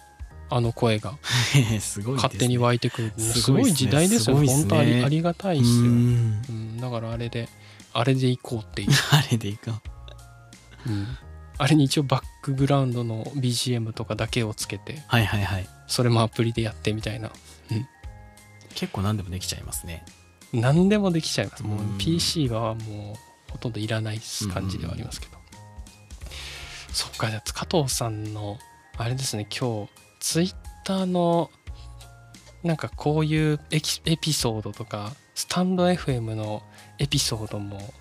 あの声が 勝手に湧いてくる。すすごいっすね。ごい時代ですよ。すごいっすね。本当ありありがたいですよ、うん。ん。だからあれであれでいこうっていう、あれでいいかうん。あれに一応バックグラウンドの BGM とかだけをつけてはいはいはい。それもアプリでやってみたいな。結構何でもできちゃいますね。何でもできちゃいます。もううん。PC はもうほとんどいらない感じではありますけど、そっかじゃあ加藤さんのあれですね今日ツイッターのなんかこういうエキエピソードとかスタンド FM のエピソードも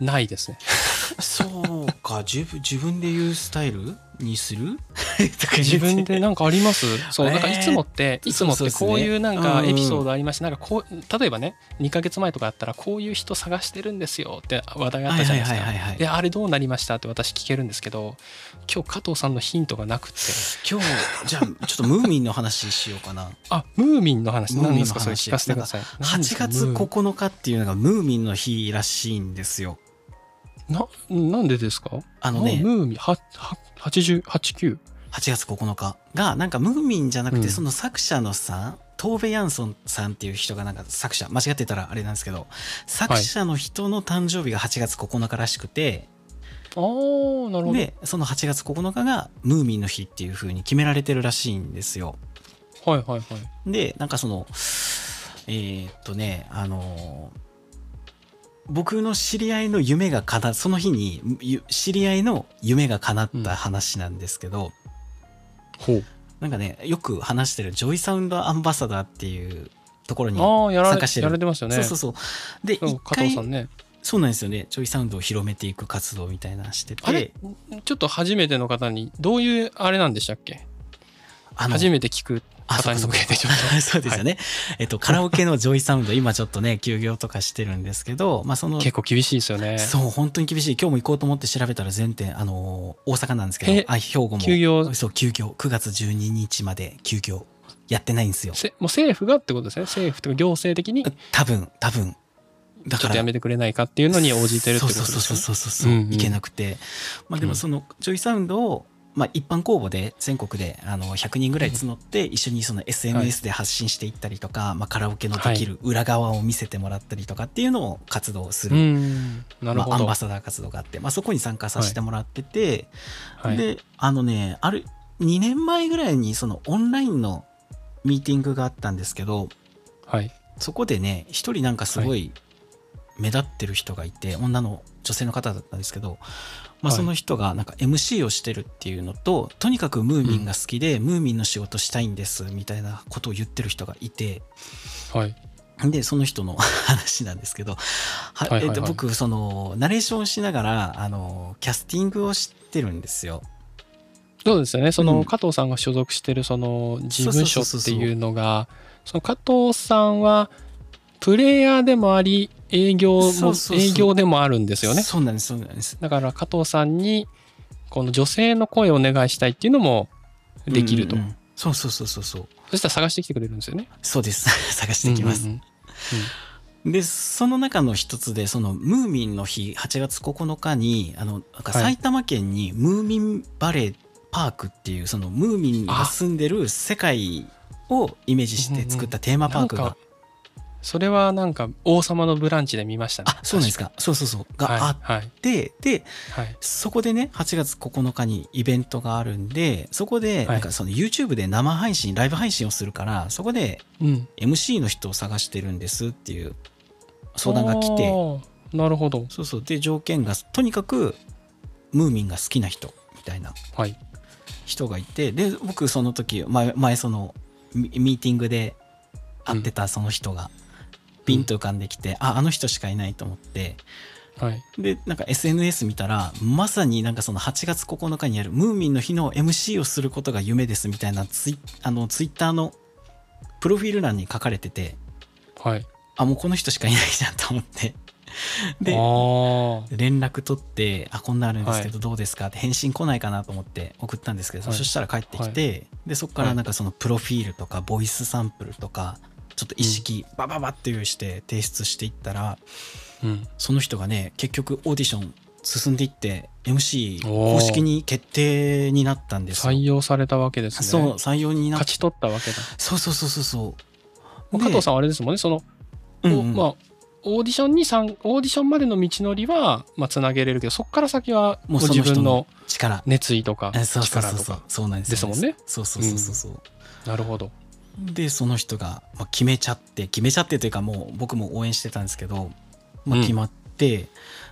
ないですね。そうか自分で言うスタイルにする？自分でなんかあります？そうえーなんかいつもっていつもってこういうなんかうんエピソードありましてなんかこう例えばね2ヶ月前とかあったらこういう人探してるんですよって話題あったじゃないですか。であれどうなりましたって私聞けるんですけど今日加藤さんのヒントがなくて。今日じゃあちょっとムーミンの話しようかな。あムーミンの話。何ですか？それ話聞かせてください。何です8か月ムー9日っていうのがムーミンの日らしいんですよ。ななんでですか？あのね。ムーミンはは8089 8月9日がなんかムーミンじゃなくてうん。その作者のさんトーベ・ヤンソンさんっていう人がなんか作者間違ってたらあれなんですけど作者の人の誕生日が8月9日らしくて、あーなるほど。でその8月9日がムーミンの日っていう風に決められてるらしいんですよ。はいはいはい。でなんかそのえーっとねあの僕の知り合いの夢が叶っその日にゆ知り合いの夢が叶った話なんですけど、なんかねよく話してるジョイサウンドアンバサダーっていうところにああやられ参加してる。やられてますよね。そうそうそう。でそう一回加藤さんね。そうなんですよね。 JOYSOUND を広めていく活動みたいなしてて。あれ？ちょっと初めての方にどういうあれなんでしたっけ？初めて聞く方に向けてちょっと そうですよね、えっとカラオケの JOYSOUND 今ちょっとね休業とかしてるんですけどまあその結構厳しいですよね。そう本当に厳しい。今日も行こうと思って調べたら全店あの大阪なんですけどえあ兵庫も。休業？そう休業。9月12日まで休業。やってないんですよ。せもう政府がってことですね？政府とか行政的に？ち多分多分。だからょっとやめてくれないかっていうのに応じてるってことですそうねそうそうそうそう、うんうん。いけなくて。まあでもその JOYSOUND をまあ、一般公募で全国であの100人ぐらい募って一緒にその SNS で発信していったりとか、まあ、カラオケのできる裏側を見せてもらったりとかっていうのを活動する、うん。なるまあ、アンバサダー活動があって、まあ、そこに参加させてもらってて、はい、であのねある2年前ぐらいにそのオンラインのミーティングがあったんですけどはい。そこでね一人なんかすごい目立ってる人がいて、女の女性の方だったんですけど、まあ、はい。その人がなんか MC をしてるっていうのと、とにかくムーミンが好きで、ムーミンの仕事したいんですみたいなことを言ってる人がいてはい。でその人の話なんですけど、ははいはいはい。えっと僕そのナレーションしながらあのキャスティングをしてるんですよ。そうですよね。その、うん。加藤さんが所属してるその事務所っていうのがその加藤さんはプレイヤーでもあり営業も営業でもあるんですよね。そうなんですそうなんです。だから加藤さんにこの女性の声をお願いしたいっていうのもできると、うんうんうん。そうそうそうそうそう。そしたら探してきてくれるんですよね。そうです。探してきます。うんうんでその中の一つでそのムーミンの日8月9日にあのなんかはい。埼玉県にムーミンバレーパークっていうそのムーミンが住んでる世界をイメージして作ったテーマパークがそれはなんか王様のブランチで見ましたね。あそうなんですか。そうそうそう。があっはい。はいてではい。そこでね8月9日にイベントがあるんでそこではい。なんかその YouTube で生配信ライブ配信をするからそこでうん。MC の人を探してるんですっていう相談が来て。あーなるほど。そうそう。で条件がとにかくムーミンが好きな人みたいなはい。人がいて。で僕その時前前そのミミーティングで会ってたその人がピンと浮かんできて、ああの人しかいないと思って。はい。でなんか SNS 見たらまさになんかその8月9日にやるムーミンの日の MC をすることが夢ですみたいなツイあのツイッターのプロフィール欄に書かれてて。はい。あもうこの人しかいないじゃんと思って。で連絡取って「あこんなんあるんですけどどうですか?」って返信来ないかなと思って送ったんですけど、はい。そしたら帰ってきて、でそこからなんかそのプロフィールとかボイスサンプルとかちょっと意識バババって用意して提出していったら、うん。その人がね結局オーディション進んでいって MC 公式に決定になったんですよ。採用されたわけですね。そう採用になっ勝ち取ったわけだ。そうそうそうそうそう。加藤さんはあれですもんね。その、うんうん。おまあオーディションに参オーディションまでの道のりはまあつなげれるけどそこから先はごもう自分のの力。熱意とかえそうそう力とかそう。そうそうなんですですもんね。そうそうそうそうそう、なるほどでその人がまあ決めちゃって決めちゃってというかもう僕も応援してたんですけど、まあ、うん。決まって、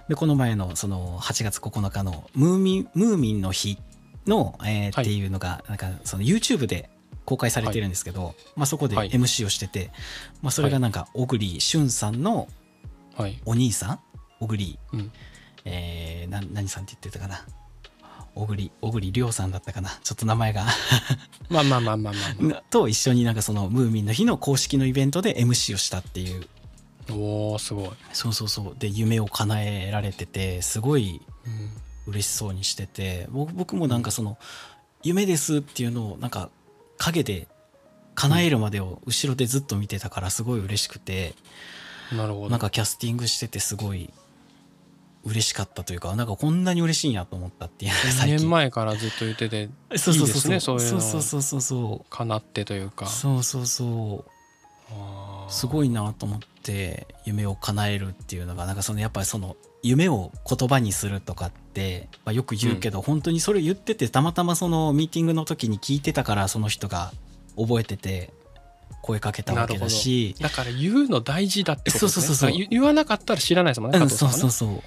でこの前のその8月9日のムーミンムーミンの日の、えーはい。っていうのがなんかその YouTube で公開されてるんですけど、まあ、そこではい。MC をしてて、まあ、それがなんか小栗旬さんのはい。お兄さん？小栗、うん。えー、な何さんって言ってたかな？小栗小栗亮さんだったかな。ちょっと名前が。まあまあまあまあまあ、まと一緒になんかそのムーミンの日の公式のイベントで MC をしたっていう。あ、おおすごい、そうそうそう。で夢を叶えられててすごいうん。嬉しそうにしてて。僕僕もなんかその夢ですっていうのをなんか陰で叶えるまでを後ろでずっと見てたからすごい嬉しくて。なるほど。なんかキャスティングしててすごい嬉しかったというかなんかこんなに嬉しいんやと思ったっていう2最近。年前からずっと言っててそうそうそういいですねそうそうそうそうそうかなってというか。そうそうそう。すごいなと思って夢を叶えるっていうのがなんかそのやっぱりその夢を言葉にするとかって、まあ、よく言うけど、本当にそれ言っててたまたまそのミーティングの時に聞いてたからその人が覚えてて声かけたわけだし。だから言うの大事だってことですね。そうそうそうそう。言言わなかったら知らないですもんねうんそうそうそう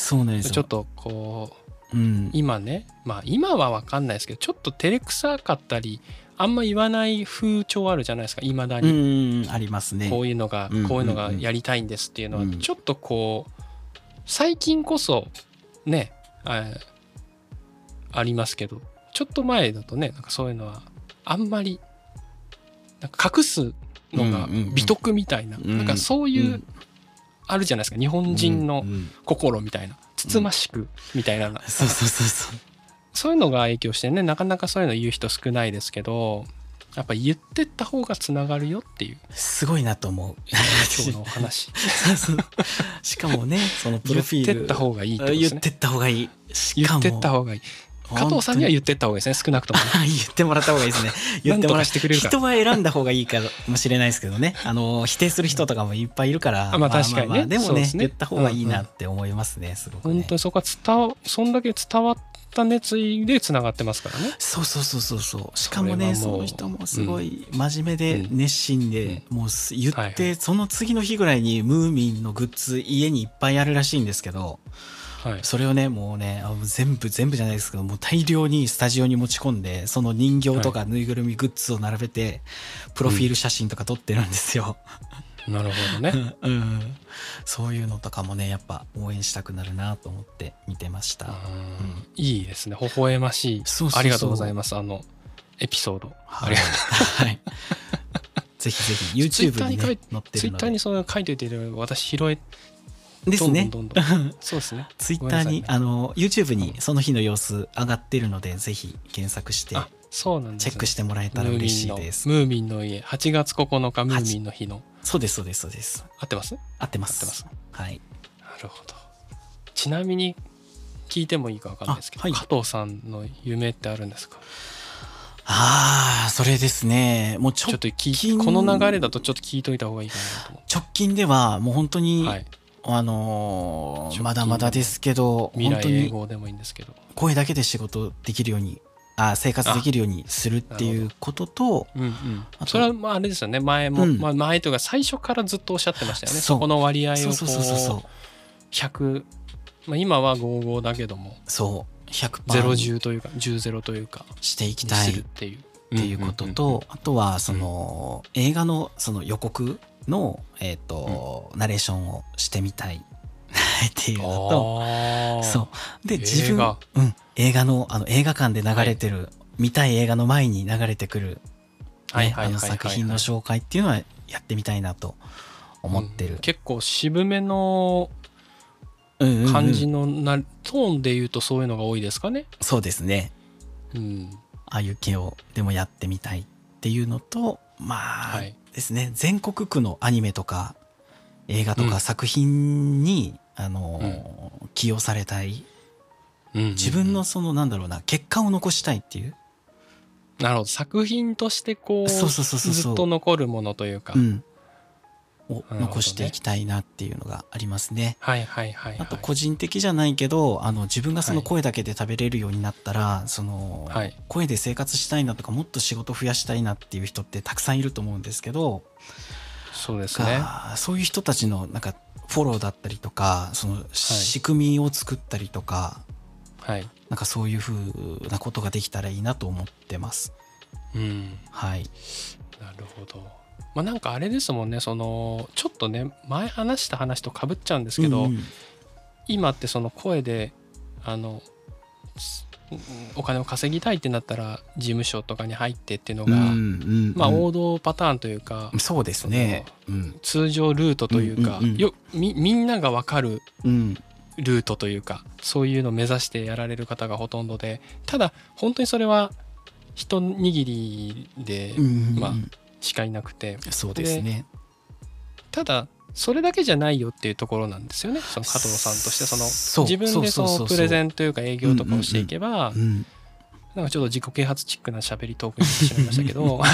そうなんですよちょっとこううん。今ねまあ今は分かんないですけどちょっと照れくさかったりあんま言わない風潮あるじゃないですかいまだうに、んありますね。こういうのが、うんこういうのがやりたいんですっていうのは、うん。ちょっとこう最近こそねあありますけどちょっと前だとねなんかそういうのはあんまりなんか隠すのが美徳みたいな,、なんかそういう、あるじゃないですか。日本人の心みたいな、つつましくみたいな、そうそうそうそう。そういうのが影響してね。なかなかそういうの言う人少ないですけどやっぱ言ってった方がつながるよっていう。すごいなと思う。今日のお話。しかもねそのプロフィール。言ってった方がいいってことですね。言ってった方がいい。言ってった方がいい加藤さんには言ってった方がいいですね少なくとも 言ってもらった方がいいですね。言ってもらしてくれる人は選んだ方がいいかもしれないですけどね。あの否定する人とかもいっぱいいるから。まあ確かにね、でもね言った方がいいなって思いますね、すごく、ね、本当にそこは伝わそんだけ伝わった熱意でつながってますからね。そうそうそうそうそう。しかもねその人もすごい真面目で熱心で、もう言って、その次の日ぐらいにムーミンのグッズ家にいっぱいあるらしいんですけどはい、それをねもうね全部全部じゃないですけどもう大量にスタジオに持ち込んでその人形とかぬいぐるみグッズを並べて、プロフィール写真とか撮ってるんですよ。うん、なるほどね、うん、そういうのとかもねやっぱ応援したくなるなと思って見てました、うん、いいですね。微笑ましい。ありがとうございます。あのエピソード、はい、ありがとう、はい、ぜひぜひ。YouTube に、ね、載ってるので。ツイッターにそう書いておいて私拾えですね。どんどんどん そうですね。ツイッターに、ね、あの、YouTube にその日の様子上がってるので、ぜひ検索して、そうなんです、ね、チェックしてもらえたら嬉しいです。ムーミンの家、8月9日、ムーミンの日の。そうです、そうです、そうです。合ってます？合ってます。合ってます。はい。なるほど。ちなみに、聞いてもいいか分かんないですけど、はい、加藤さんの夢ってあるんですか？ああ、それですね。もうちょっと聞この流れだとちょっと聞いといた方がいいかなと思直近ではもう本当に、はい、あのー、まだまだですけど、本当に声だけで仕事できるように、あ生活できるようにするっていうことと、うんうん、それはまああれですよね。前も、うん、まあ、前というか最初からずっとおっしゃってましたよね。そこの割合をこう100、まあ、今は55だけども。そう。100%ゼロ10というか10ゼロというかしていきたいっていう。っていうことと、あとはその、映画のその予告の、えーと、うん、ナレーションをしてみたい。っていうのとそう。で自分うん、映画のあの映画館で流れてる、はい、見たい映画の前に流れてくる、ね、あの作品の紹介っていうのはやってみたいなと思ってる、うん、結構渋めの感じのな、トーンで言うとそういうのが多いですかね。そうですね、うん、ああいう系をでもやってみたいっていうのとまあ、はい、ですね。全国区のアニメとか映画とか作品に、うん、あの、うん、起用されたい、うんうんうん、自分のそのなんだろうな結果を残したいっていう。なるほど。作品としてこう。ずっと残るものというか、うん、を残していきたいなっていうのがありますね。はいはいはい、あと個人的じゃないけどあの自分がその声だけで食べれるようになったら、はい、その、はい、声で生活したいなとかもっと仕事増やしたいなっていう人ってたくさんいると思うんですけどそうですね。そういう人たちのなんかフォローだったりとかその仕組みを作ったりとか、はい、なんかそういうふうなことができたらいいなと思ってます。うん、はい。なるほどまあ、なんかあれですもんねそのちょっとね前話した話とかぶっちゃうんですけど、うんうん、今ってその声であのお金を稼ぎたいってなったら事務所とかに入ってっていうのが、うんうんうん、まあ、王道パターンというかそうですね、うん、通常ルートというか、うんうんうん、よみみんなが分かるルートというか、そういうのを目指してやられる方がほとんどでただ本当にそれは一握りで、うんうんうん、まあしかいなくて。そうですね。ただそれだけじゃないよっていうところなんですよね。その加藤さんとしてその自分でそのプレゼンというか営業とかをしていけばなんかちょっと自己啓発チックな喋りトークになってしまいましたけど。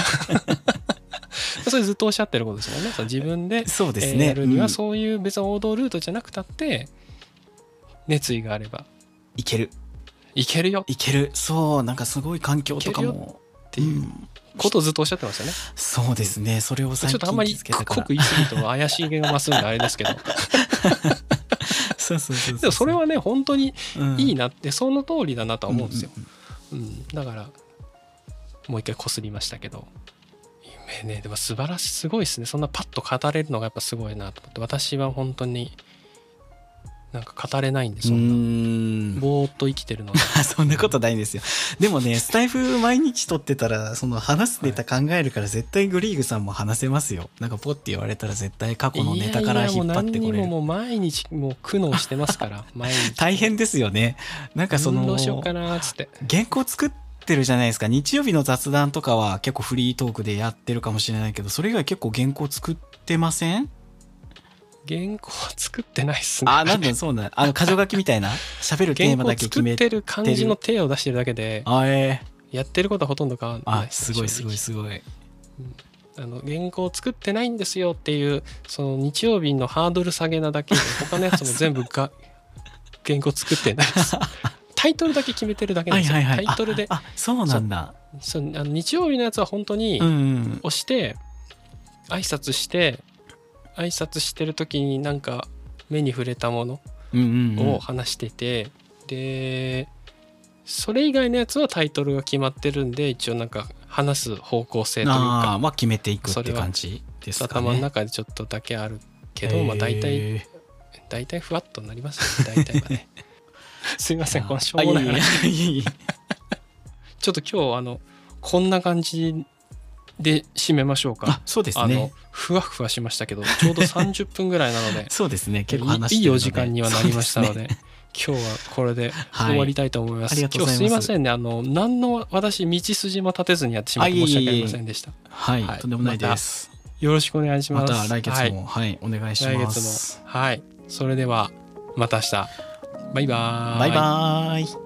それずっとおっしゃってることですもんね。その自分でそうですね、やるにはそういう別に王道ルートじゃなくたって熱意があれば。いける。いけるよ。いける。そうなんかすごい環境とかも。っていう、ことをずっとおっしゃってましたね。そうですね。それを最近ちょっとあんまり濃く言い過ぎると怪しげが増すんであれですけど。そうそうそうでもそれはね本当にいいなって、うん、その通りだなとは思うんですよ。うん、うんうん、だからもう一回こすりましたけど。夢ねでも素晴らしいすごいですねそんなパッと語れるのがやっぱすごいなと思って私は本当になんか語れないんでそんな。ぼーっと生きてるので。そんなことないんですよ。でもねスタイフ毎日撮ってたらその話すネタ考えるから絶対グリーグさんも話せますよ。なんかポッて言われたら絶対過去のネタから引っ張ってこれる。いやいやもう何にももう毎日もう苦悩してますから 毎日。大変ですよね。なんかそのどうしようかなっつって。原稿作ってるじゃないですか。日曜日の雑談とかは結構フリートークでやってるかもしれないけどそれ以外結構原稿作ってません？原稿は作ってないっすね。あ、なんだ、そうなんあの、箇条書きみたいな？喋るテーマだけ決めて。る感じの手を出してるだけで、あえー、やってることはほとんど変わんない。あ、すごいすごいすごい。あの原稿作ってないんですよっていうその日曜日のハードル下げなだけで他のやつも全部が原稿作ってないです。タイトルだけ決めてるだけなんですよ、はいはいはい、タイトルで。あそうなんだ。そうあの日曜日のやつは本当に押して、挨拶して挨拶してる時になんか目に触れたものを話してて、でそれ以外のやつはタイトルが決まってるんで一応なんか話す方向性というかまあ決めていくって感じですかね。頭の中でちょっとだけあるけど、まあ大体大体ふわっとなりますね大体はね。すいませんこのしょうもない話。ちょっと今日あのこんな感じで締めましょうか。そうですね。ふわふわしましたけど、ちょうど30分ぐらいなので、そうですね。結構話いいお時間にはなりましたので、で今日はこれで終わりたいと思います。はい、今日すいませんね。あの、何の私、道筋も立てずにやってしまって申し訳ありませんでした。はい、はい、とんでもないです。よろしくお願いします。また来月も、はい、はい、お願いします。来月も。はい。それでは、また明日。バイバーイ。バイバーイ。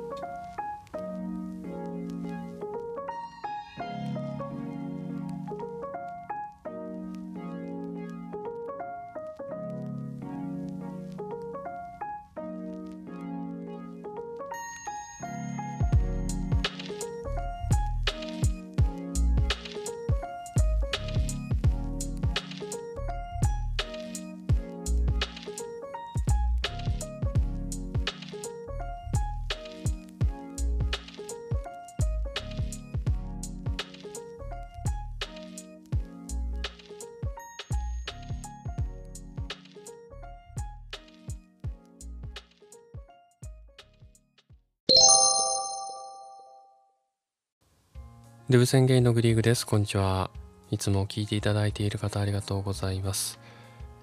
デブ宣言のグリーグです。こんにちは。いつも聞いていただいている方ありがとうございます。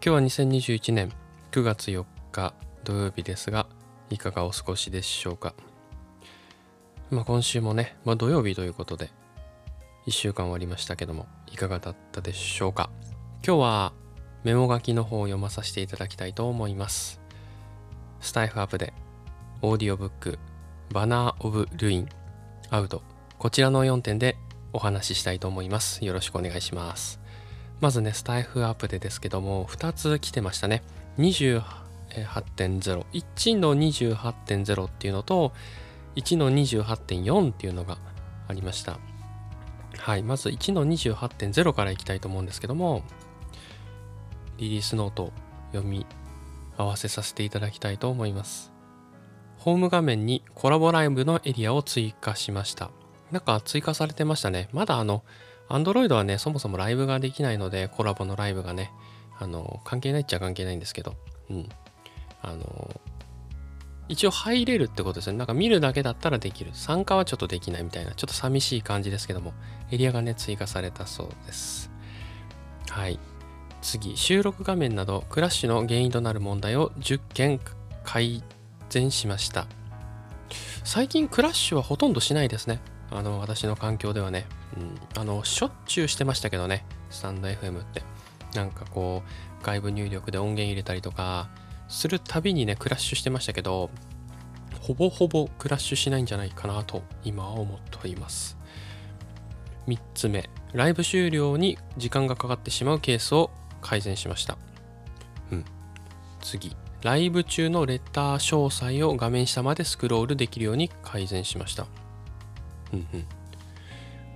今日は2021年9月4日土曜日ですが、いかがお過ごしでしょうか？まあ今週もね、まあ土曜日ということで、1週間終わりましたけども、いかがだったでしょうか？今日はメモ書きの方を読まさせていただきたいと思います。スタイフアップで、オーディオブック、 Banner of Ruin、アウト、こちらの4点でお話ししたいと思います。よろしくお願いします。まずね、スタエフアップデですけども、2つ来てましたね。28.0、1の28.0っていうのと、1の28.4っていうのがありました。はい、まず1の28.0からいきたいと思うんですけども、リリースノート読み合わせさせていただきたいと思います。ホーム画面にコラボライブのエリアを追加しました。なんか追加されてましたね。まだあの、Android はね、そもそもライブができないので、コラボのライブがね、あの、関係ないっちゃ関係ないんですけど、うん。あの、一応入れるってことですね。なんか見るだけだったらできる。参加はちょっとできないみたいな、ちょっと寂しい感じですけども、エリアがね、追加されたそうです。はい。次、収録画面など、クラッシュの原因となる問題を10件改善しました。最近クラッシュはほとんどしないですね。あの、私の環境ではね、うん、あの、しょっちゅうしてましたけどね、スタンド FM って。なんかこう、外部入力で音源入れたりとか、するたびにね、クラッシュしてましたけど、ほぼほぼクラッシュしないんじゃないかなと、今は思っています。3つ目、ライブ終了に時間がかかってしまうケースを改善しました。うん。次、ライブ中のレター詳細を画面下までスクロールできるように改善しました。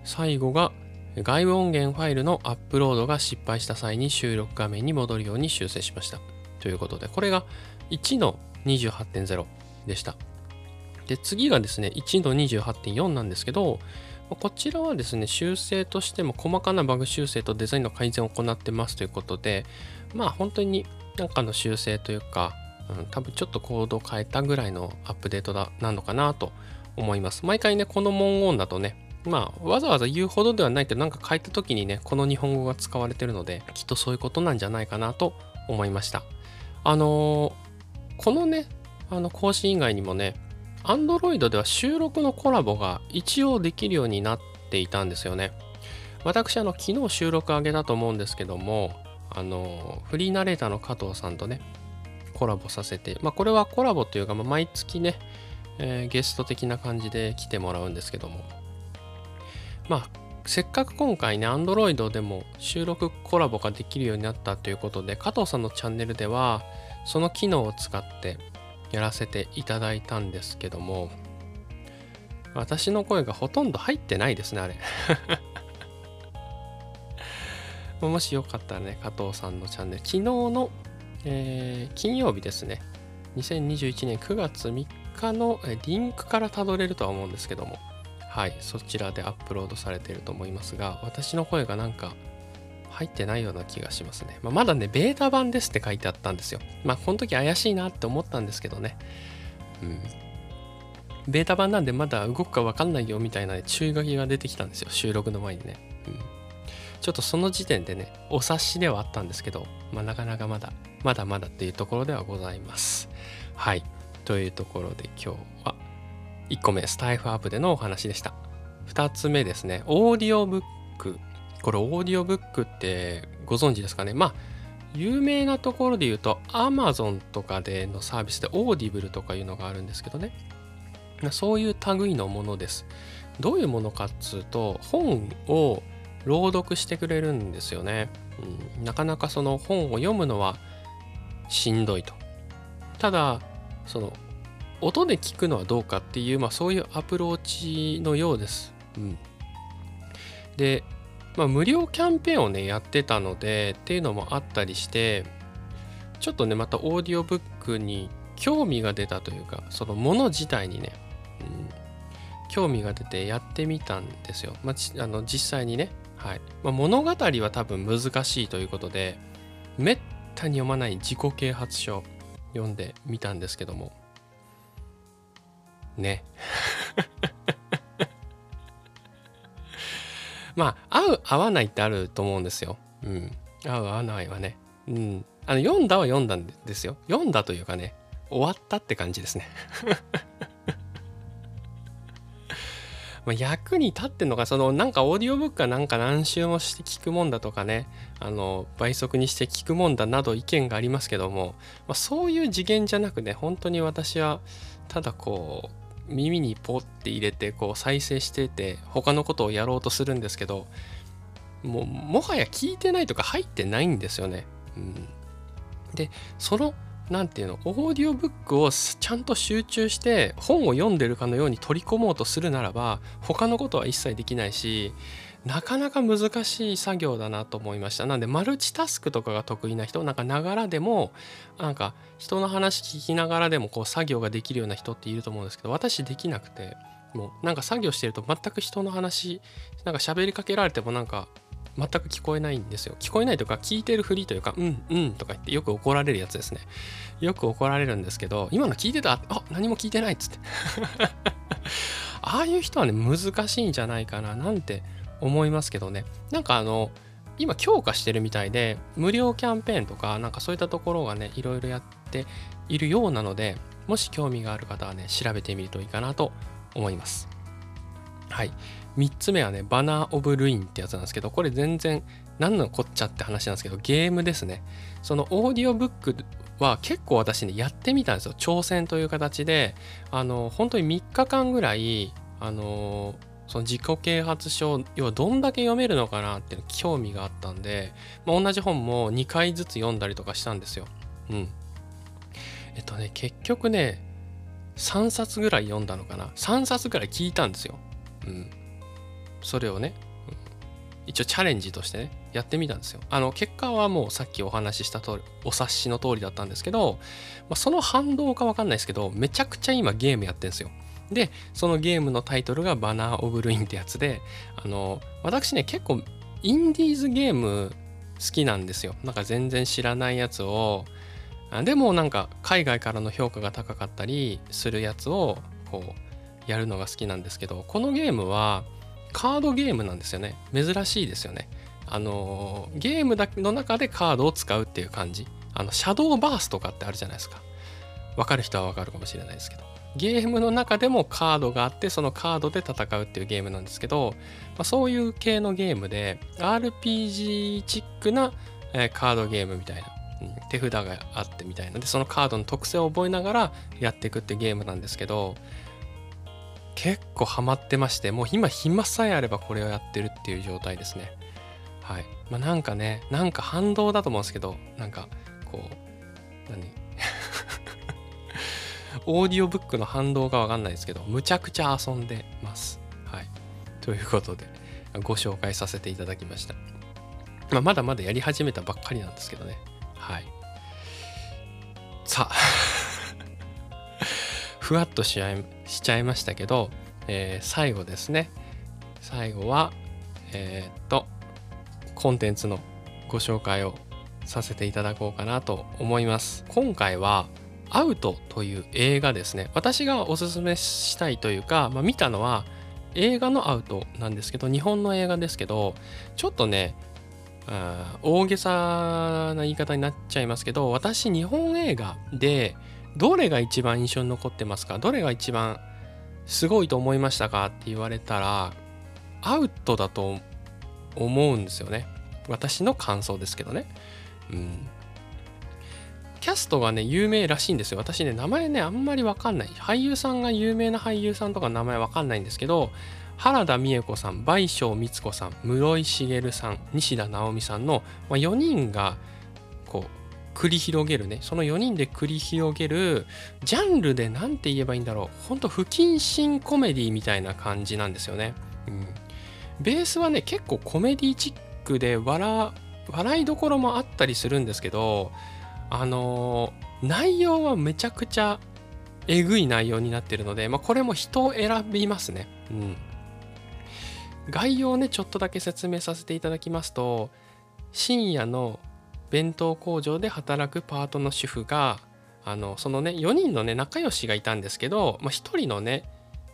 最後が外部音源ファイルのアップロードが失敗した際に収録画面に戻るように修正しました。ということで、これが1の28.0でした。で、次がですね、1の28.4なんですけど、こちらはですね、修正としても細かなバグ修正とデザインの改善を行ってますということで、まあ本当になんかの修正というか、うん、多分ちょっとコードを変えたぐらいのアップデートだなのかなと思います。毎回ね、この文言だとね、まあ、わざわざ言うほどではないけど、なんか書いた時にね、この日本語が使われてるので、きっとそういうことなんじゃないかなと思いました。あのー、このね、あの更新以外にもね、Android では収録のコラボが一応できるようになっていたんですよね。私、あの、昨日収録上げたと思うんですけども、あの、フリーナレーターの加藤さんとね、コラボさせて、まあ、これはコラボというか、まあ、毎月ね、えー、ゲスト的な感じで来てもらうんですけども、まあ、せっかく今回ね、Android でも収録コラボができるようになったということで、加藤さんのチャンネルでは、その機能を使ってやらせていただいたんですけども、私の声がほとんど入ってないですね、あれ。もしよかったらね、加藤さんのチャンネル、昨日の、えー、金曜日ですね、2021年9月3日のリンクからたどれるとは思うんですけども、はい、そちらでアップロードされていると思いますが、私の声がなんか入ってないような気がしますね。まあ、まだね、ベータ版ですって書いてあったんですよ。まあ、この時怪しいなって思ったんですけどね。うん。ベータ版なんでまだ動くかわかんないよみたいな、ね、注意書きが出てきたんですよ。収録の前にね。うんちょっとその時点でね、お察しではあったんですけど、まあ、なかなかまだ、まだまだっていうところではございます。はい。というところで今日は、1個目、スタイフアップでのお話でした。2つ目ですね、オーディオブック。これ、オーディオブックってご存知ですかね？まあ、有名なところで言うと、Amazon とかでのサービスで Audible とかいうのがあるんですけどね。そういう類のものです。どういうものかっつうと、本を朗読してくれるんですよね、うん、なかなかその本を読むのはしんどいとただその音で聞くのはどうかっていう、まあ、そういうアプローチのようです、うん、で、まあ、無料キャンペーンをねやってたのでっていうのもあったりしてちょっとねまたオーディオブックに興味が出たというかそのもの自体にね、うん、興味が出てやってみたんですよ、まあ、あの実際にねはい。まあ、物語は多分難しいということでめったに読まない自己啓発書。読んでみたんですけどもね まあ合う合わないってあると思うんですよ。うん。合う合わないはね。うん。あの読んだは読んだんですよ。読んだというかね終わったって感じですねまあ、役に立ってんのかそのなんかオーディオブックはなんか何周もして聞くもんだとかねあの倍速にして聞くもんだなど意見がありますけども、まあ、そういう次元じゃなくね本当に私はただこう耳にポッて入れてこう再生してて他のことをやろうとするんですけどもうもはや聞いてないとか入ってないんですよね。うん、でその何て言うの？オーディオブックをちゃんと集中して本を読んでるかのように取り込もうとするならば他のことは一切できないしなかなか難しい作業だなと思いました。なんでマルチタスクとかが得意な人なんかながらでもなんか人の話聞きながらでもこう作業ができるような人っていると思うんですけど私できなくてもうなんか作業してると全く人の話なんか喋りかけられてもなんか全く聞こえないんですよ。聞こえないとか聞いてるふりというか、うんうんとか言ってよく怒られるやつですね。よく怒られるんですけど、今の聞いてたあ何も聞いてないっつって。ああいう人はね、難しいんじゃないかななんて思いますけどね。なんかあの、今強化してるみたいで、無料キャンペーンとか、なんかそういったところがね、いろいろやっているようなので、もし興味がある方はね、調べてみるといいかなと思います。はい。3つ目はね、バナー・オブ・ルインってやつなんですけど、これ全然何のこっちゃって話なんですけど、ゲームですね。そのオーディオブックは結構私ね、やってみたんですよ。挑戦という形で、あの、本当に3日間ぐらい、あの、その自己啓発書、要はどんだけ読めるのかなっていう興味があったんで、まあ、同じ本も2回ずつ読んだりとかしたんですよ。うん。えっとね、結局ね、3冊ぐらい読んだのかな。3冊ぐらい聞いたんですよ。うん。それをね、うん、一応チャレンジとしてね、やってみたんですよ。あの、結果はもうさっきお話しした通り、お察しの通りだったんですけど、まあ、その反動かわかんないですけど、めちゃくちゃ今ゲームやってんですよ。で、そのゲームのタイトルがバナー・オブ・ルインってやつで、あの、私ね、結構インディーズゲーム好きなんですよ。なんか全然知らないやつを、でもなんか海外からの評価が高かったりするやつをこうやるのが好きなんですけどこのゲームはカードゲームなんですよね。珍しいですよね。あのゲームの中でカードを使うっていう感じ。あのシャドーバースとかってあるじゃないですか。わかる人はわかるかもしれないですけど。ゲームの中でもカードがあってそのカードで戦うっていうゲームなんですけど、まあ、そういう系のゲームで RPG チックな、え、カードゲームみたいな、うん、手札があってみたいな。でそのカードの特性を覚えながらやっていくっていうゲームなんですけど結構ハマってましてもう今暇さえあればこれをやってるっていう状態ですね。はい。まあなんかねなんか反動だと思うんですけどなんかこう何？オーディオブックの反動がわかんないですけどむちゃくちゃ遊んでます。はい。ということでご紹介させていただきました、まあ、まだまだやり始めたばっかりなんですけどね。はい。さあ。ふわっとしちゃいましたけど、えー、最後ですね。最後はえー、っとコンテンツのご紹介をさせていただこうかなと思います。今回はアウトという映画ですね。私がおすすめしたいというか、まあ、見たのは映画のアウトなんですけど日本の映画ですけどちょっとねあ大げさな言い方になっちゃいますけど私日本映画でどれが一番印象に残ってますか？どれが一番すごいと思いましたか？って言われたらアウトだと思うんですよね。私の感想ですけどね。うん。キャストがね有名らしいんですよ。私ね名前ねあんまりわかんない。俳優さんが有名な俳優さんとか名前わかんないんですけど原田美恵子さん倍賞光子さん室井茂さん西田直美さんの、まあ、4人が繰り広げるねその4人で繰り広げるジャンルで何て言えばいいんだろうほんと不謹慎コメディみたいな感じなんですよね、うん、ベースはね結構コメディチックで笑笑いどころもあったりするんですけどあのー、内容はめちゃくちゃえぐい内容になってるので、まあ、これも人を選びますね。うん。概要をね、ちょっとだけ説明させていただきますと、深夜の弁当工場で働くパートの主婦が、あの、そのね、4人のね、仲良しがいたんですけど、まあ、1人のね、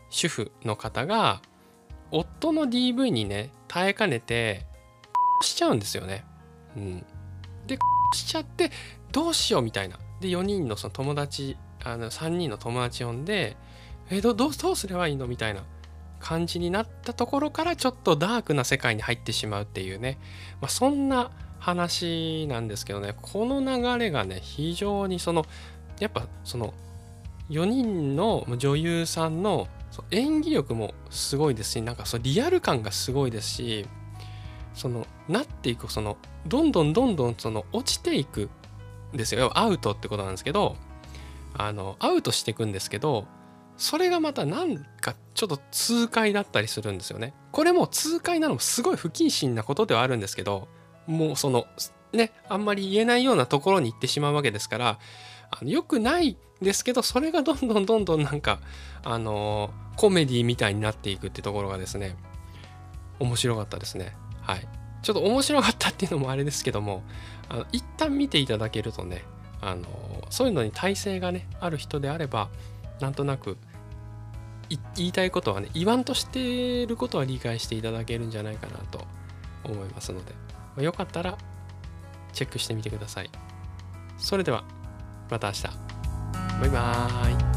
主婦の方が、夫の DV にね、耐えかねて、しちゃうんですよね。うん。で、しちゃって、どうしようみたいな。で、4人のその友達、あの3人の友達呼んで、えどどうどうすればいいのみたいな感じになったところからちょっとダークな世界に入ってしまうっていうね、まあ、そんな話なんですけどね、この流れがね、非常にその、やっぱその4人の女優さんの演技力もすごいですし、なんかそのリアル感がすごいですし、そのなっていくそのどんどんどんどんその落ちていくんですよアウトってことなんですけどあのアウトしていくんですけどそれがまたなんかちょっと痛快だったりするんですよね。これも痛快なのもすごい不謹慎なことではあるんですけどもうそのねあんまり言えないようなところに行ってしまうわけですからあのよくないですけどそれがどんどんどんどんなんかあのコメディみたいになっていくってところがですね面白かったですね。はい。ちょっと面白かったっていうのもあれですけどもあの一旦見ていただけるとねあのそういうのに耐性がねある人であればなんとなく言いたいことはね言わんとしてることは理解していただけるんじゃないかなと思いますので、まあ、よかったらチェックしてみてください。それではまた明日。バイバーイ。